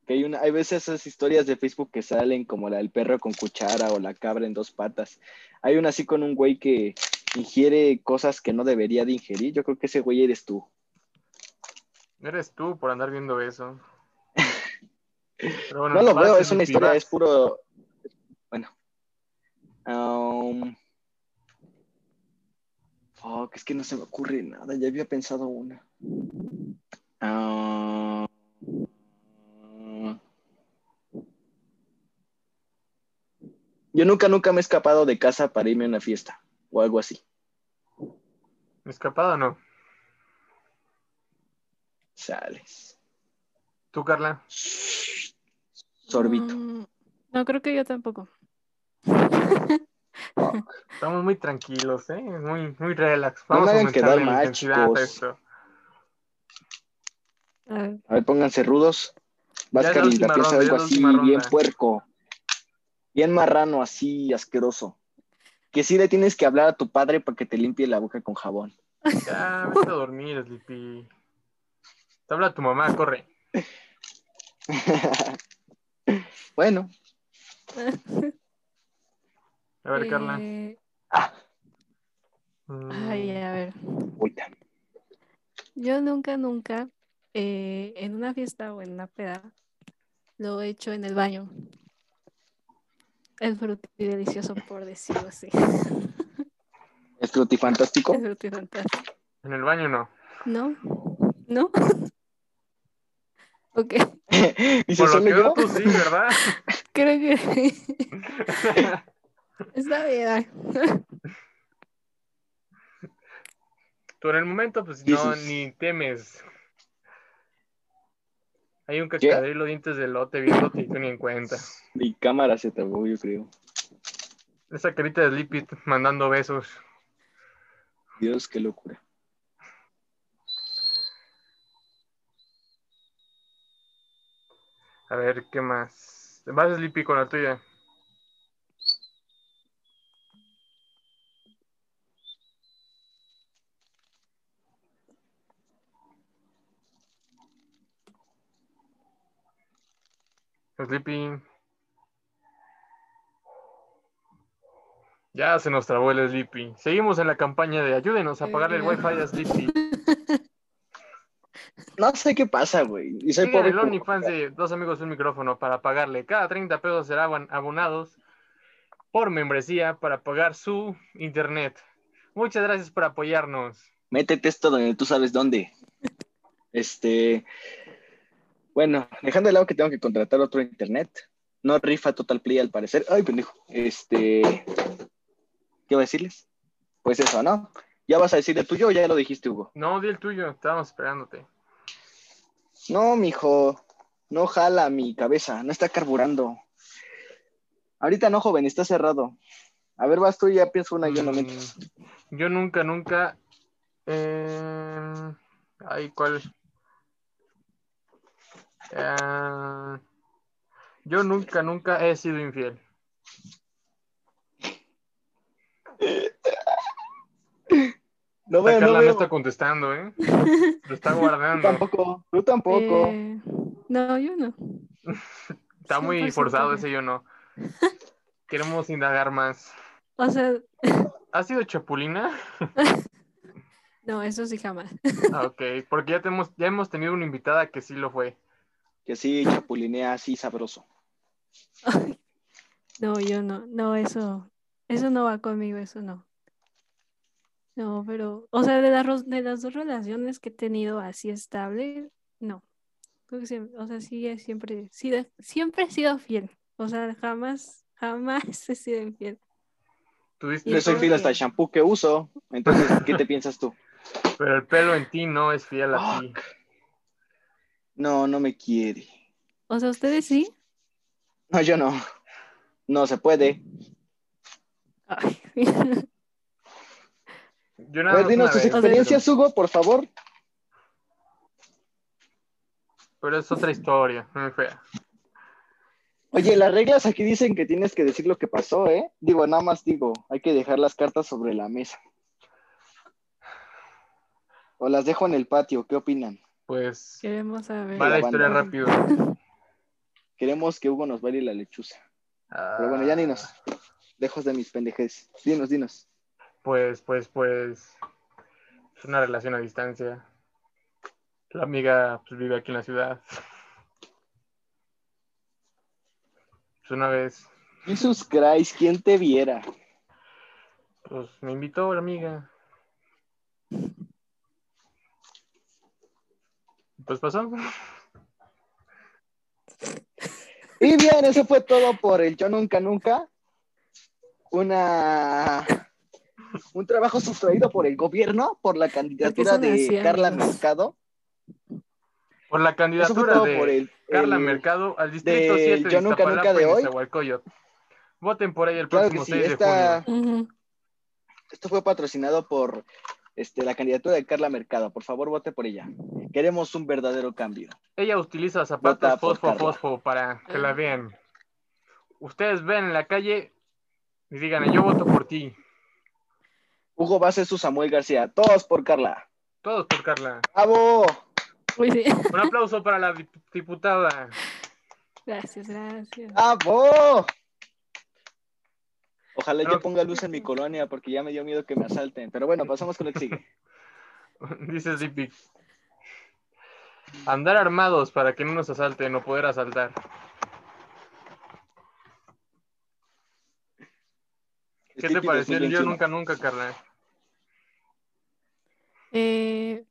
Que hay una, hay veces esas historias de Facebook que salen como la del perro con cuchara o la cabra en dos patas. Hay una así con un güey que ingiere cosas que no debería de ingerir. Yo creo que ese güey eres tú. Eres tú por andar viendo eso. Pero bueno, No lo veo, es una historia, es puro. Bueno. Um... Fuck, es que no se me ocurre nada, ya había pensado una. Yo nunca, nunca me he escapado de casa para irme a una fiesta o algo así. ¿Escapado o no? Sales. ¿Tú, Carla? Sorbito. Mm, No, creo que yo tampoco. Estamos muy tranquilos, ¿eh? Muy, muy relax. No me Vamos a hagan aumentarle quedar la mal, intensidad a esto. A ver, A pónganse rudos. Vas, Carlita, piensa algo así, bien puerco. Bien marrano, así asqueroso. Que sí le tienes que hablar a tu padre para que te limpie la boca con jabón. Ya, vete a dormir, Sleepy. Te habla tu mamá, corre. bueno, A ver, Carla. eh, Mm, ay, a ver. Yo nunca, nunca, eh, en una fiesta o en una peda, lo he hecho en el baño. Es delicioso por decirlo así. ¿Es frutifantástico? Es frutifantástico. En el baño no. ¿No? ¿No? Ok, Por lo ¿solo que veo yo? tú sí, ¿verdad? creo que sí. Está bien. Tú en el momento, pues no, ni temes. Hay un cacadrilo dientes de lote viéndote y tú ni en cuenta. Mi cámara se trabó, yo creo. Esa carita de Sleepy mandando besos. Dios, qué locura. A ver, ¿qué más? Vas, Sleepy, con la tuya. Sleepy. Ya se nos trabó el Sleepy. Seguimos en la campaña de ayúdenos a pagarle el wifi a Sleepy. No sé qué pasa, güey. Y soy pobre el como- OnlyFans de dos amigos un micrófono para pagarle. Cada 30 pesos serán abonados por membresía para pagar su internet. Muchas gracias por apoyarnos. Métete esto donde tú sabes dónde. Este. Bueno, dejando de lado que tengo que contratar otro internet. No rifa Total Play al parecer. Ay, pendejo. Este. ¿Qué voy a decirles? Pues eso, ¿no? ¿Ya vas a decir el tuyo o ya lo dijiste, Hugo? No, di el tuyo, estábamos esperándote. No, mijo. No jala mi cabeza. No está carburando. Ahorita no, joven, está cerrado. A ver, vas tú, ya pienso una yo no. Mm, Yo nunca, nunca. eh, Ay, ¿cuál? Eh, Yo nunca, nunca he sido infiel. No veo, no Carla no veo. está contestando, ¿eh? Lo está Tú guardando. tampoco. Tú tampoco. Eh, no, yo no. Está muy 100% forzado ese yo no. Queremos indagar más. O sea, ¿Has sido chapulina? no, eso sí jamás. Ah, ok, porque ya, tenemos, ya hemos tenido una invitada que sí lo fue. Que sí, chapulinea así sabroso. No, yo no. No, eso, eso no va conmigo, eso no. No, pero, o sea, de, las de las dos relaciones que he tenido así estable, no. Siempre, o sea, sí, he siempre, sido- siempre he sido fiel. O sea, jamás, jamás he sido infiel. ¿Tuviste, Yo soy fiel hasta el shampoo que uso. Entonces, ¿qué te piensas tú? Pero el pelo en ti no es fiel a ti. No, no me quiere. O sea, ¿ustedes sí? No, yo no. No se puede. Ay. Yo nada más dinos tus vez, experiencias, Hugo, por favor. Pero, pero es otra historia, muy fea. Oye, las reglas aquí dicen que tienes que decir lo que pasó, ¿eh? Digo, nada más digo, hay que dejar las cartas sobre la mesa. O las dejo en el patio, ¿qué opinan? Pues Queremos saber. va la historia rápido. Queremos que Hugo nos baile la lechuza. Pero bueno, ya ni nos. Lejos de mis pendejes. Dinos, dinos. Pues, pues, pues. Es una relación a distancia. La amiga pues, vive aquí en la ciudad. Pues una vez, Jesus Christ, ¿quién te viera? pues me invitó la amiga. Pues pasó. Y bien, eso fue todo por el Yo Nunca Nunca. Una. Un trabajo sustraído por el gobierno, por la candidatura de Carla? Mercado. Por la candidatura de por el. Carla el- Mercado al distrito del 7 de Yo Nunca Nunca de hoy. Voten por ahí el Claro que próximo sí, 6 de esta- junio. Ujú. Esto fue patrocinado por este, la candidatura de Carla Mercado. Por favor, vote por ella. Queremos un verdadero cambio. Ella utiliza zapatos Vota por fosfo Carla. fosfo para que la vean. Ustedes ven en la calle y digan, yo voto por ti. Hugo va a ser su Samuel García. Todos por Carla. Todos por Carla. ¡Bravo! Uy, sí. Un aplauso para la dip- diputada. Gracias, gracias. ¡Bravo! Ojalá yo ponga luz en mi colonia porque ya me dio miedo que me asalten. Pero bueno, pasamos con lo que sigue. Dice Zipic. Andar armados para que no nos asalten o poder asaltar. ¿Qué te pareció el yo 2021. nunca nunca, Carla? Eh,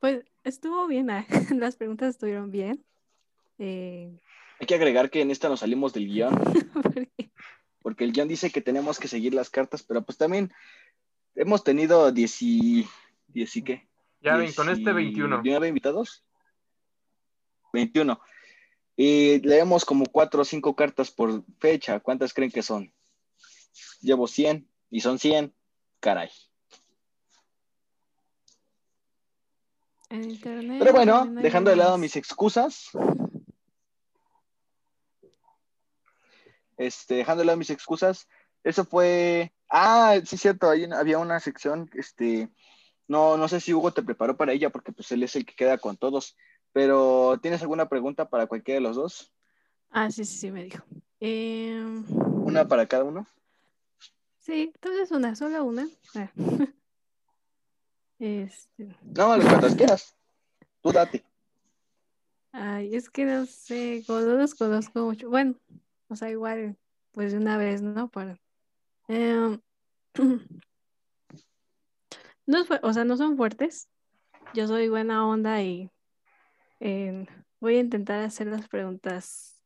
pues estuvo bien, ah, las preguntas estuvieron bien. Eh, Hay que agregar que en esta nos salimos del guion porque- porque el guion dice que tenemos que seguir las cartas, pero pues también hemos tenido 10 y... 10 y qué? Ya ven, con este 21. 19 invitados. 21. Y leemos como 4 o 5 cartas por fecha. ¿Cuántas creen que son? Llevo 100 y son 100. Caray. en internet. Pero bueno, dejando de lado mis excusas. Este, dejando de lado mis excusas. Eso fue. Ah, sí, cierto. hay había una sección. Este. No, no sé si Hugo te preparó para ella, porque pues él es el que queda con todos. Pero, ¿tienes alguna pregunta para cualquiera de los dos? Ah, sí, sí, sí, me dijo. Eh, Una para cada uno. sí, vez una, solo una. Ah. Este, No, las cuantas quieras. Tú date. ay, es que no sé, no los conozco mucho. Bueno, o sea, igual, pues de una vez, ¿no? Para. Em, no, o sea, no son fuertes. Yo soy buena onda y em, voy a intentar hacer las preguntas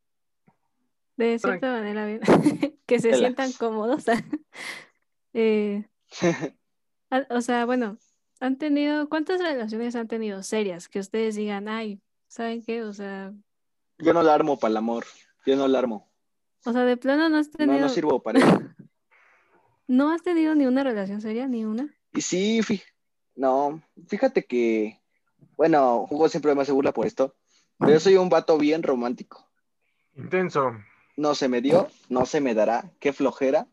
de cierta manera bien, que se Relax. sientan cómodos. Eh, O sea, bueno, han tenido, ¿cuántas relaciones han tenido serias? Que ustedes digan, ay, ¿saben qué? O sea, Yo no la armo para el amor. Yo no la armo. O sea, de plano no has No, tenido, no sirvo para eso. no has tenido ni una relación seria, ni una. Y sí, fí- no, fíjate que, bueno, Hugo siempre me hace burla por esto, pero yo soy un vato bien romántico. Intenso. No se me dio, no se me dará, qué flojera.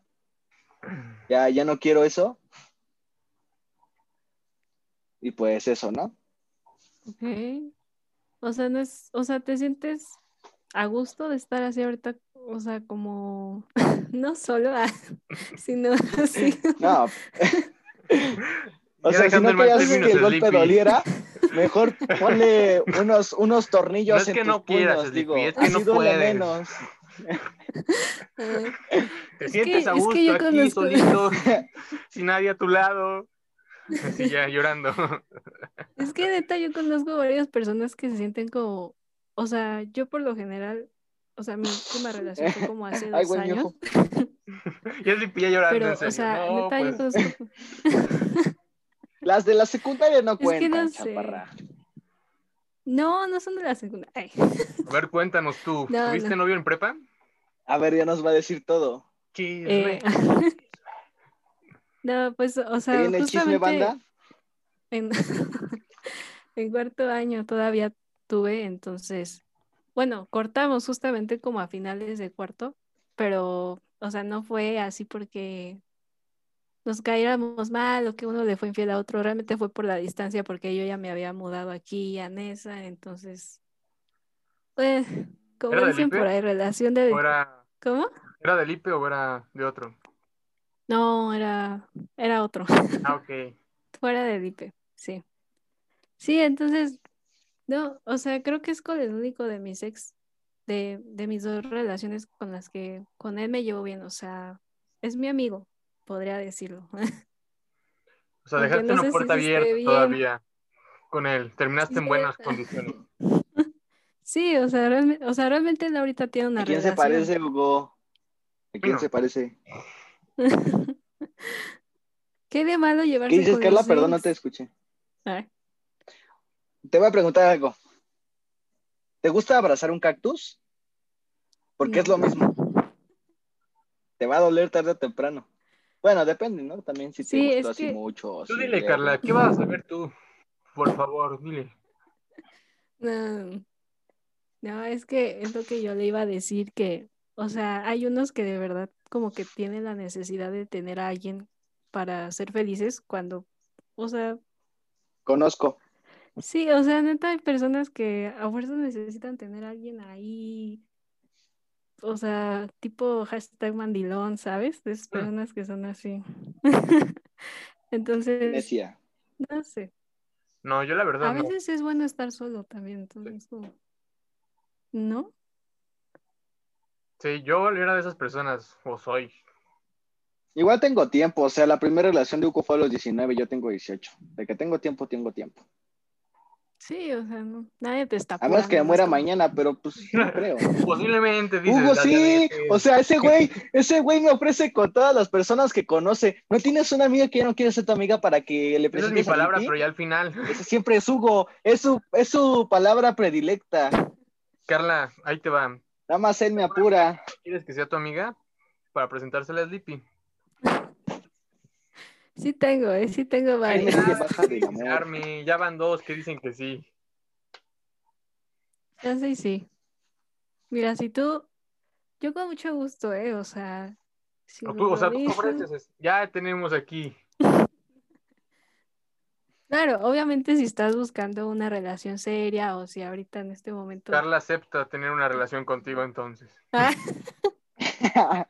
Ya, ya no quiero eso. Y pues eso, ¿no? Ok. O sea, no es, o sea, te sientes a gusto de estar así ahorita, o sea, como, no solo, sino así. No. O Ya sea, si no querías que el golpe doliera, mejor ponle unos, unos No tornillos es en que tus no quieras, puños, digo, es que así no duele puedes. menos. Te Es sientes que- a es gusto que yo aquí conozco- solito, sin nadie a tu lado. Así ya llorando. Es que neta, yo conozco varias personas que se sienten como, o sea, yo por lo general, o sea, mi última relación fue como hace Ay, dos güey, mi años. Ya Sleepy ya llorando, pero, en serio. o sea, No, neta, yo pues, conozco, Las de la secundaria no Es que cuentan, no sé. No, no son de la segunda. Ay. A ver, cuéntanos tú. No, ¿Tuviste no. novio en prepa? A ver, ya nos va a decir todo. Chisme. Eh, no, pues, o ¿Te sea, chisme, justamente banda? en, en cuarto año todavía tuve, entonces, bueno, cortamos justamente como a finales de cuarto, pero, o sea, no fue así porque nos cayéramos mal o que uno le fue infiel a otro, realmente fue por la distancia porque yo ya me había mudado aquí a Nesa, entonces, pues, como ¿Era del dicen por ahí, relación de... ¿O era, ¿Cómo? era del IPE o era de otro? No, era, era otro. Ah, ok. Fuera del IPE, sí. Sí, entonces, no, o sea, creo que es con el único de mis ex, de, de mis dos relaciones con las que con él me llevo bien, o sea, es mi amigo, podría decirlo. O sea, dejaste no una si puerta abierta bien. todavía con él. Terminaste Sí, en buenas condiciones. Sí, o sea, realmente, o sea, realmente él ahorita tiene una ¿A quién se parece, Hugo? ¿A quién No. se parece? ¿Qué de malo llevarse ¿Qué dices, con Carla? los Perdón, no te escuché. Ah, Te voy a preguntar algo. ¿Te gusta abrazar un cactus? Porque es lo mismo. Te va a doler tarde o temprano. Bueno, depende, ¿no? También si te Sí, gustó así que- mucho. o Tú si dile. Carla, ¿qué vas a saber tú? Por favor, dile. No, no, es que es lo que yo le iba a decir que, o sea, hay unos que de verdad como que tienen la necesidad de tener a alguien para ser felices cuando, o sea, Conozco. Sí, o sea, neta hay personas que a fuerza necesitan tener a alguien ahí, o sea, tipo hashtag mandilón, ¿sabes? De esas Mm. personas que son así. Entonces, Necia. no sé, No, yo la verdad a no. veces es bueno estar solo también, entonces como, ¿no? Sí, yo era de esas personas, o soy. Igual tengo tiempo. O sea, la primera relación de Hugo fue a los 19, yo tengo 18. De que tengo tiempo, tengo tiempo. Sí, o sea, no, nadie te está A menos que muera mañana, pero pues no creo. Posiblemente, dices. Hugo, sí, diabetes. o sea, ese güey, ese güey me ofrece con todas las personas que conoce. ¿No tienes una amiga que ya no quiere ser tu amiga para que le Esa es mi presentes a palabra, pero ya al final. Ese siempre es Hugo, es su, es su palabra predilecta. Carla, ahí te va. Nada más él me apura. ¿Quieres que sea tu amiga? Para presentársela a Sleepy. Sí tengo, eh, sí tengo amor. Army, ya van dos que dicen que sí. Ya sé, sí. Mira, si tú, yo con mucho gusto, eh, o sea, sin O, tú, o sea, tú ofreces. Ya tenemos aquí. Claro, obviamente si estás buscando una relación seria o si ahorita en este momento. Carla acepta tener una relación contigo entonces.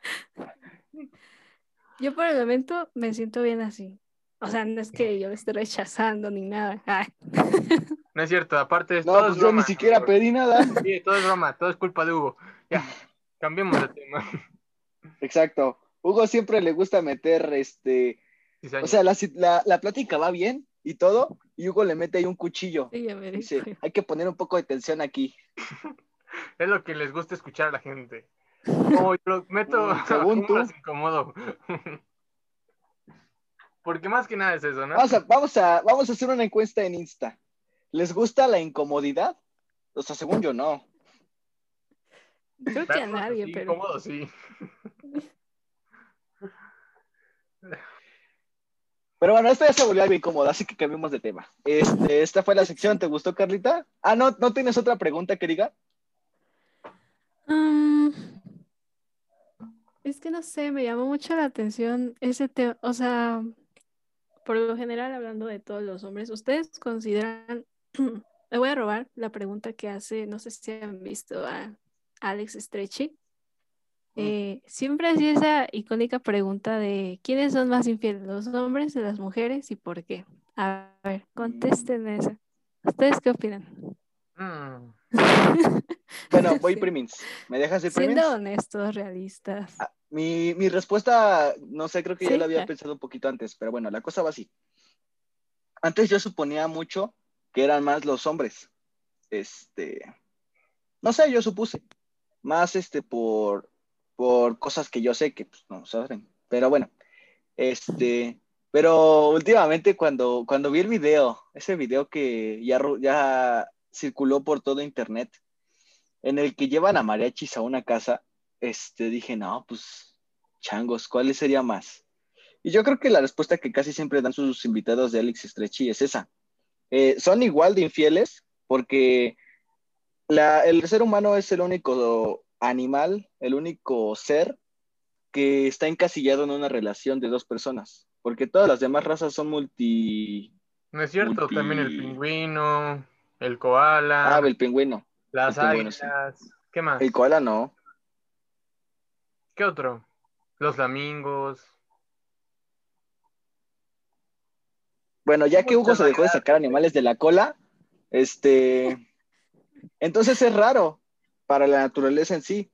Yo por el momento me siento bien así. O sea, no es que yo me esté rechazando ni nada. No es cierto, aparte es No, todo pues es yo ni siquiera pedí nada. Sí, todo es broma, todo es culpa de Hugo. Ya, cambiemos de tema. Exacto. Hugo siempre le gusta meter este. Cizaña. O sea, la, la, la plática va bien y todo, y Hugo le mete ahí un cuchillo. sí, ya me di Dice, hay que poner un poco de tensión aquí. Es lo que les gusta escuchar a la gente. Lo meto, según ¿cómo tú. las incomodo? Porque más que nada es eso, ¿no? Vamos a, vamos, a, vamos a hacer una encuesta en Insta. ¿Les gusta la incomodidad? O sea, según yo, no. Creo que a nadie, pero. incómodo, sí. Pero bueno, esta ya se volvió algo incómoda, así que cambiemos de tema. Este, esta fue la sección. ¿Te gustó, Carlita? Ah, ¿no, ¿no tienes otra pregunta que diga? Mm, es que no sé, me llamó mucho la atención ese tema. O sea, por lo general, hablando de todos los hombres, ¿ustedes consideran, me voy a robar la pregunta que hace, no sé si han visto a Alex Stretchy. Eh, siempre hacía esa icónica pregunta de ¿quiénes son más infieles, los hombres o las mujeres y por qué? A ver, contesten esa. ¿Ustedes qué opinan? Mm, Bueno, voy primins. ¿Me dejas ir primins? Siendo honestos, realistas. Ah, Mi, mi respuesta, no sé, creo que ya Sí. la había pensado un poquito antes, pero bueno, la cosa va así. Antes yo suponía mucho que eran más los hombres. Este, no sé, yo supuse. Más este por, por cosas que yo sé que pues, no saben. Pero bueno, este, Pero últimamente cuando, cuando vi el video, ese video que ya, ya circuló por todo internet, en el que llevan a mariachis a una casa, este, dije, no, pues, changos, ¿cuál sería más? Y yo creo que la respuesta que casi siempre dan sus invitados de Alex Stretchy es esa. Eh, son igual de infieles porque la- el ser humano es el único animal, el único ser que está encasillado en una relación de dos personas, porque todas las demás razas son multi... No es cierto, Multi- también el pingüino, el koala, Ah, el pingüino. las el pingüino, sí. águilas. ¿Qué más? El koala no. ¿Qué otro? Los flamingos. Bueno, ya que Hugo se dejó de sacar animales de la cola, este... Entonces es raro para la naturaleza en sí.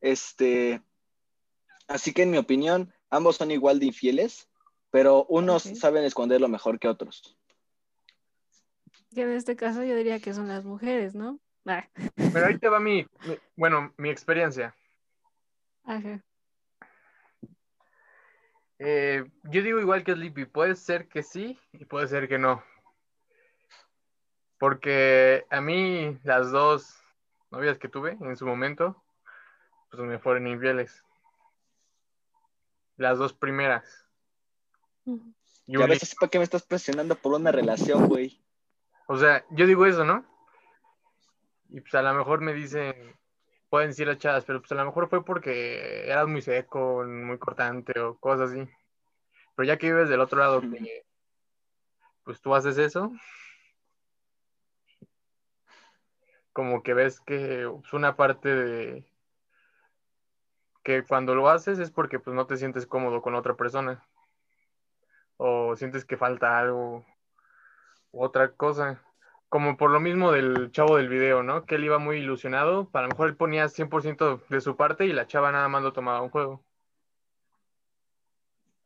Este... Así que en mi opinión, ambos son igual de infieles, pero unos saben esconderlo mejor que otros. Que en este caso yo diría que son las mujeres, ¿no? Ah, Pero ahí te va mi, mi- bueno, mi experiencia. Ajá. Eh, yo digo igual que Sleepy, puede ser que sí y puede ser que no. Porque a mí las dos novias que tuve en su momento, pues me fueron infieles. Las dos primeras. Y un ves, ¿para qué me estás presionando por una relación, güey? O sea, yo digo eso, ¿no? Y pues a lo mejor me dicen, pueden decir las chavas, pero pues a lo mejor fue porque eras muy seco, muy cortante o cosas así. Pero ya que vives del otro lado, que pues tú haces eso, como que ves que es una parte de que cuando lo haces es porque pues no te sientes cómodo con otra persona o sientes que falta algo u otra cosa. Como por lo mismo del chavo del video, ¿no? Que él iba muy ilusionado, para lo mejor él ponía 100% de su parte y la chava nada más lo tomaba un juego.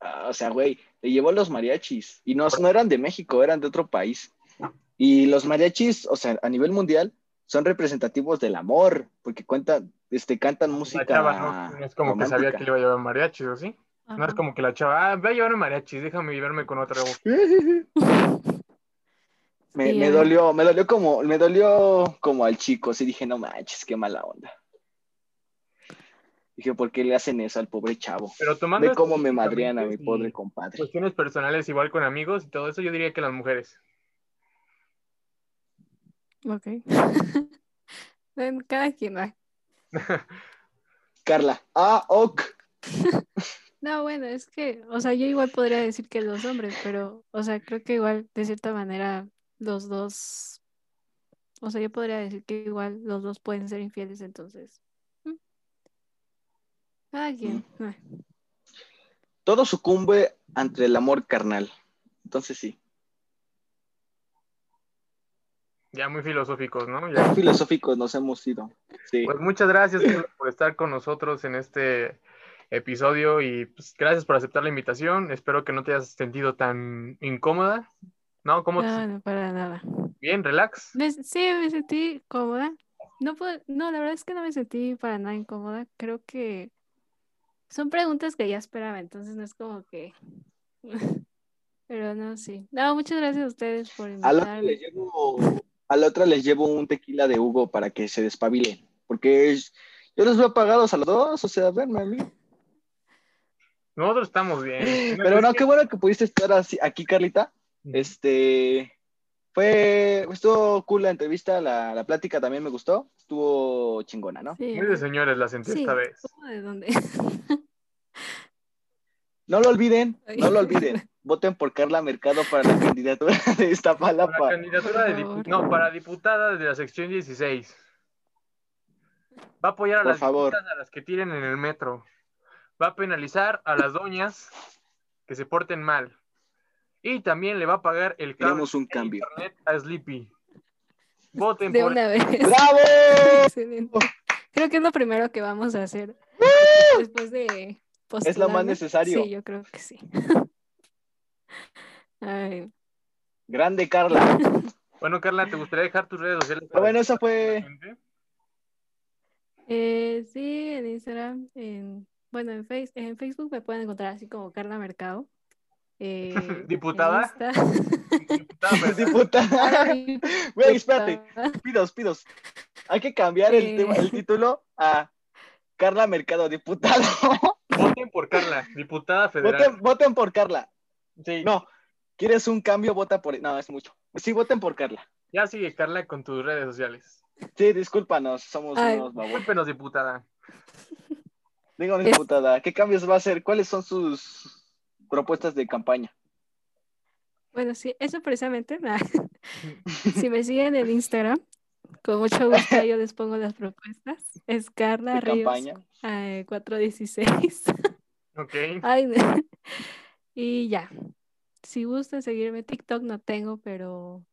Ah, o sea, güey, le llevó los mariachis. Y no, no eran de México, eran de otro país. Y los mariachis, o sea, a nivel mundial, son representativos del amor, porque cuentan, este, cantan La música. chava no, no es como que sabía que le iba a llevar mariachis, ¿o sí? No es como que la chava, ah, voy a llevarme mariachis, déjame llevarme con otra. Me, Sí, me dolió, me dolió como, me dolió como al chico, sí dije, no manches, qué mala onda. Dije, ¿por qué le hacen eso al pobre chavo? Pero tomando Ve cómo me madrean a mi pobre compadre. Cuestiones personales igual con amigos y todo eso, yo diría que las mujeres. Ok. Cada quien va. Carla, ah, ok. No, bueno, es que, o sea, yo igual podría decir que los hombres, pero, o sea, creo que igual, de cierta manera, los dos, o sea, yo podría decir que igual los dos pueden ser infieles, entonces. mm. Cada quien. ah. Todo sucumbe ante el amor carnal. Entonces sí. Ya muy filosóficos, ¿no? Ya. Filosóficos nos hemos ido. Sí. Pues muchas gracias por estar con nosotros en este episodio y pues, gracias por aceptar la invitación. Espero que no te hayas sentido tan incómoda. ¿No? ¿Cómo te No, no, para nada. Bien, relax. Me- sí, me sentí cómoda. No puedo, no, la verdad es que no me sentí para nada incómoda. Creo que son preguntas que ya esperaba, entonces no es como que. Pero no, sí. No, muchas gracias a ustedes por A la otra invitarme. les llevo, a la otra les llevo un tequila de Hugo para que se despabilen. Porque es- yo les veo pagados a los dos, o sea, verme a mí. Nosotros estamos bien. Pero no, qué bueno que pudiste estar así, aquí, Carlita. Este fue, estuvo cool la entrevista, la, la plática también me gustó, estuvo chingona, ¿no? Sí, Muy de señores la sentí sí, esta vez. ¿cómo de dónde? No lo olviden, no lo olviden. Voten por Carla Mercado para la candidatura de Para la Iztapalapa. candidatura de no, para diputada de la sección 16. Va a apoyar a Por las favor. viejitas a las que tiren en el metro. Va a penalizar a las doñas que se porten mal. Y también le va a pagar el cable Queremos un cambio. internet a Sleepy. Voten De por una vez. ¡Bravo! Excelente. Creo que es lo primero que vamos a hacer después de Es lo más necesario. Sí, yo creo que sí. Ay, Grande Carla. Bueno, Carla, ¿te gustaría dejar tus redes sociales? Pero bueno, esa fue. eh, sí, en Instagram, en, bueno, en, face, en Facebook me pueden encontrar así como Carla Mercado. Eh, ¿Diputada? Diputada. Diputada. Güey, espérate. Diputada. Pidos, pidos. Hay que cambiar el, Eh. tema, el título a Carla Mercado, diputado. Voten por Carla, diputada federal. voten, voten por Carla. Sí. No, ¿quieres un cambio? Vota por... No, es mucho. Sí, voten por Carla. Ya sigue Carla con tus redes sociales. Sí, discúlpanos, somos Ay. unos babos. Discúlpenos, diputada. Díganos, Es- diputada, ¿qué cambios va a hacer? ¿Cuáles son sus propuestas de campaña? Bueno, sí, eso precisamente. si me siguen en Instagram, con mucho gusto yo les pongo las propuestas. Es Carla ¿De Ríos campaña? eh, 416. Ok. Ay, y ya. Si gustan seguirme, TikTok no tengo, pero.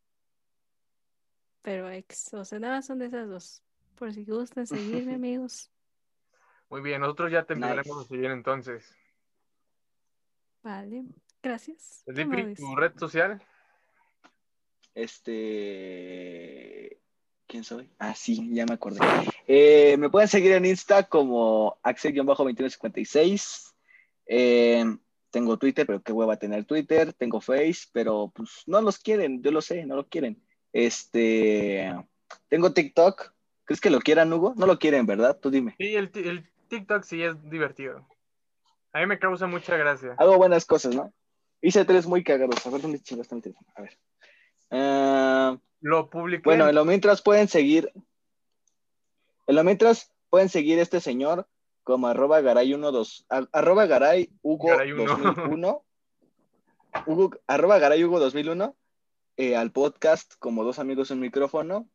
Pero ex, o sea, nada más son de esas dos. Por si gustan seguirme, amigos. Muy bien, nosotros ya te Nice. empezaremos a seguir entonces. Vale, gracias. Tu red social. Este. ¿Quién soy? Ah, sí, ya me acordé. Eh, me pueden seguir en Insta como Axel-2156. Eh, tengo Twitter, pero qué hueva tener Twitter. Tengo Face, pero pues no los quieren, yo lo sé, no lo quieren. Este. Tengo TikTok. ¿Crees que lo quieran, Hugo? No lo quieren, ¿verdad? Tú dime. Sí, el TikTok sí es divertido. A mí me causa mucha gracia. Hago buenas cosas, ¿no? Hice tres muy cagados. A ver dónde chingas está mi teléfono. A ver. Ah, Lo publiqué. Bueno, en lo mientras pueden seguir. En lo mientras pueden seguir este señor como arroba garay 12 a- arroba garay Hugo Garay uno. 2001. Hugo, arroba garay Hugo 2001. eh, al podcast como dos amigos en micrófono.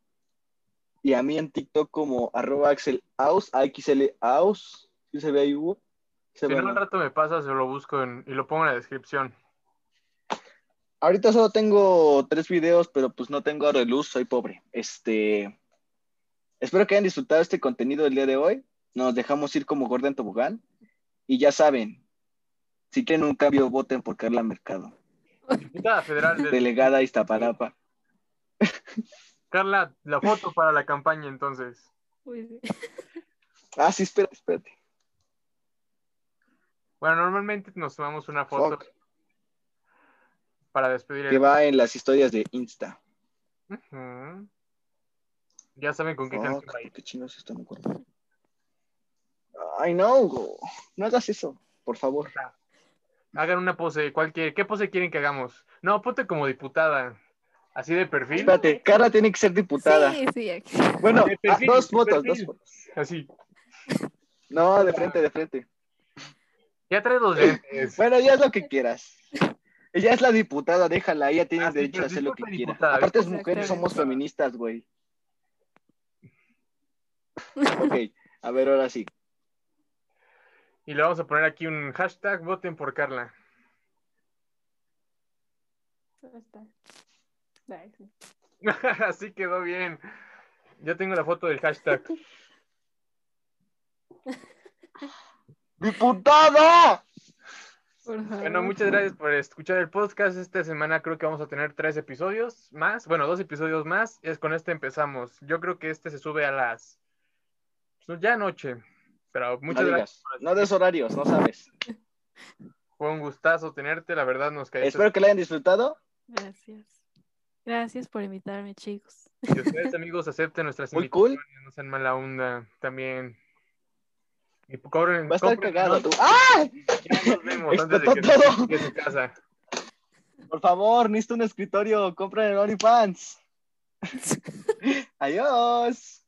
Y a mí en TikTok como arroba Axel Aus, AXL Aus. ¿Sí se ve ahí, Hugo? Se si no, al rato me pasas, se lo busco en- y lo pongo en la descripción. Ahorita solo tengo tres videos, pero pues no tengo aro de luz, soy pobre. Este, espero que hayan disfrutado este contenido del día de hoy. Nos dejamos ir como gorda en tobogán. Y ya saben, si quieren un cambio, voten por Carla Mercado, Diputada federal de delegada Iztapalapa. Carla, la foto para la campaña entonces. Ah, sí, espérate, espérate. Bueno, normalmente nos tomamos una foto Fuck, para despedir que el... va en las historias de Insta. Ya saben con qué Fuck, canción va a ir. ¿Qué chinos esto me acuerdo? Ay, no. No hagas eso, por favor. Hagan una pose, cualquier, ¿qué pose quieren que hagamos? No, ponte como diputada, así de perfil. Espérate, Carla tiene que ser diputada. Sí, sí, aquí. Bueno, ah, perfil, dos fotos, dos fotos. Así. No, de frente, de frente. Ya trae los lentes. Bueno, ya es lo que quieras. Ella es la diputada, déjala, ella tiene Ah, derecho a hacer lo que quiera. diputada, Aparte es mujer, somos feministas, güey. Ok, a ver, ahora sí. Y le vamos a poner aquí un hashtag, voten por Carla. Así quedó bien. Yo tengo la foto del hashtag. ¡Diputada! Bueno, muchas gracias por escuchar el podcast. Esta semana creo que vamos a tener tres episodios más. Bueno, dos episodios más. Es con este empezamos. Yo creo que este se sube a las. pues, ya anoche. Pero muchas no gracias. no des horarios, no sabes. Fue un gustazo tenerte. La verdad nos caíste. Espero que la hayan disfrutado. Gracias. Gracias por invitarme, chicos. Y ustedes, amigos, acepten nuestras Muy cool. invitaciones. No sean mala onda también. Y cobren, Va a estar cagado tú. ¡Ah! Ya nos vemos antes de que todo. se su casa. Por favor, necesito un escritorio. Compren en OnlyFans. Adiós.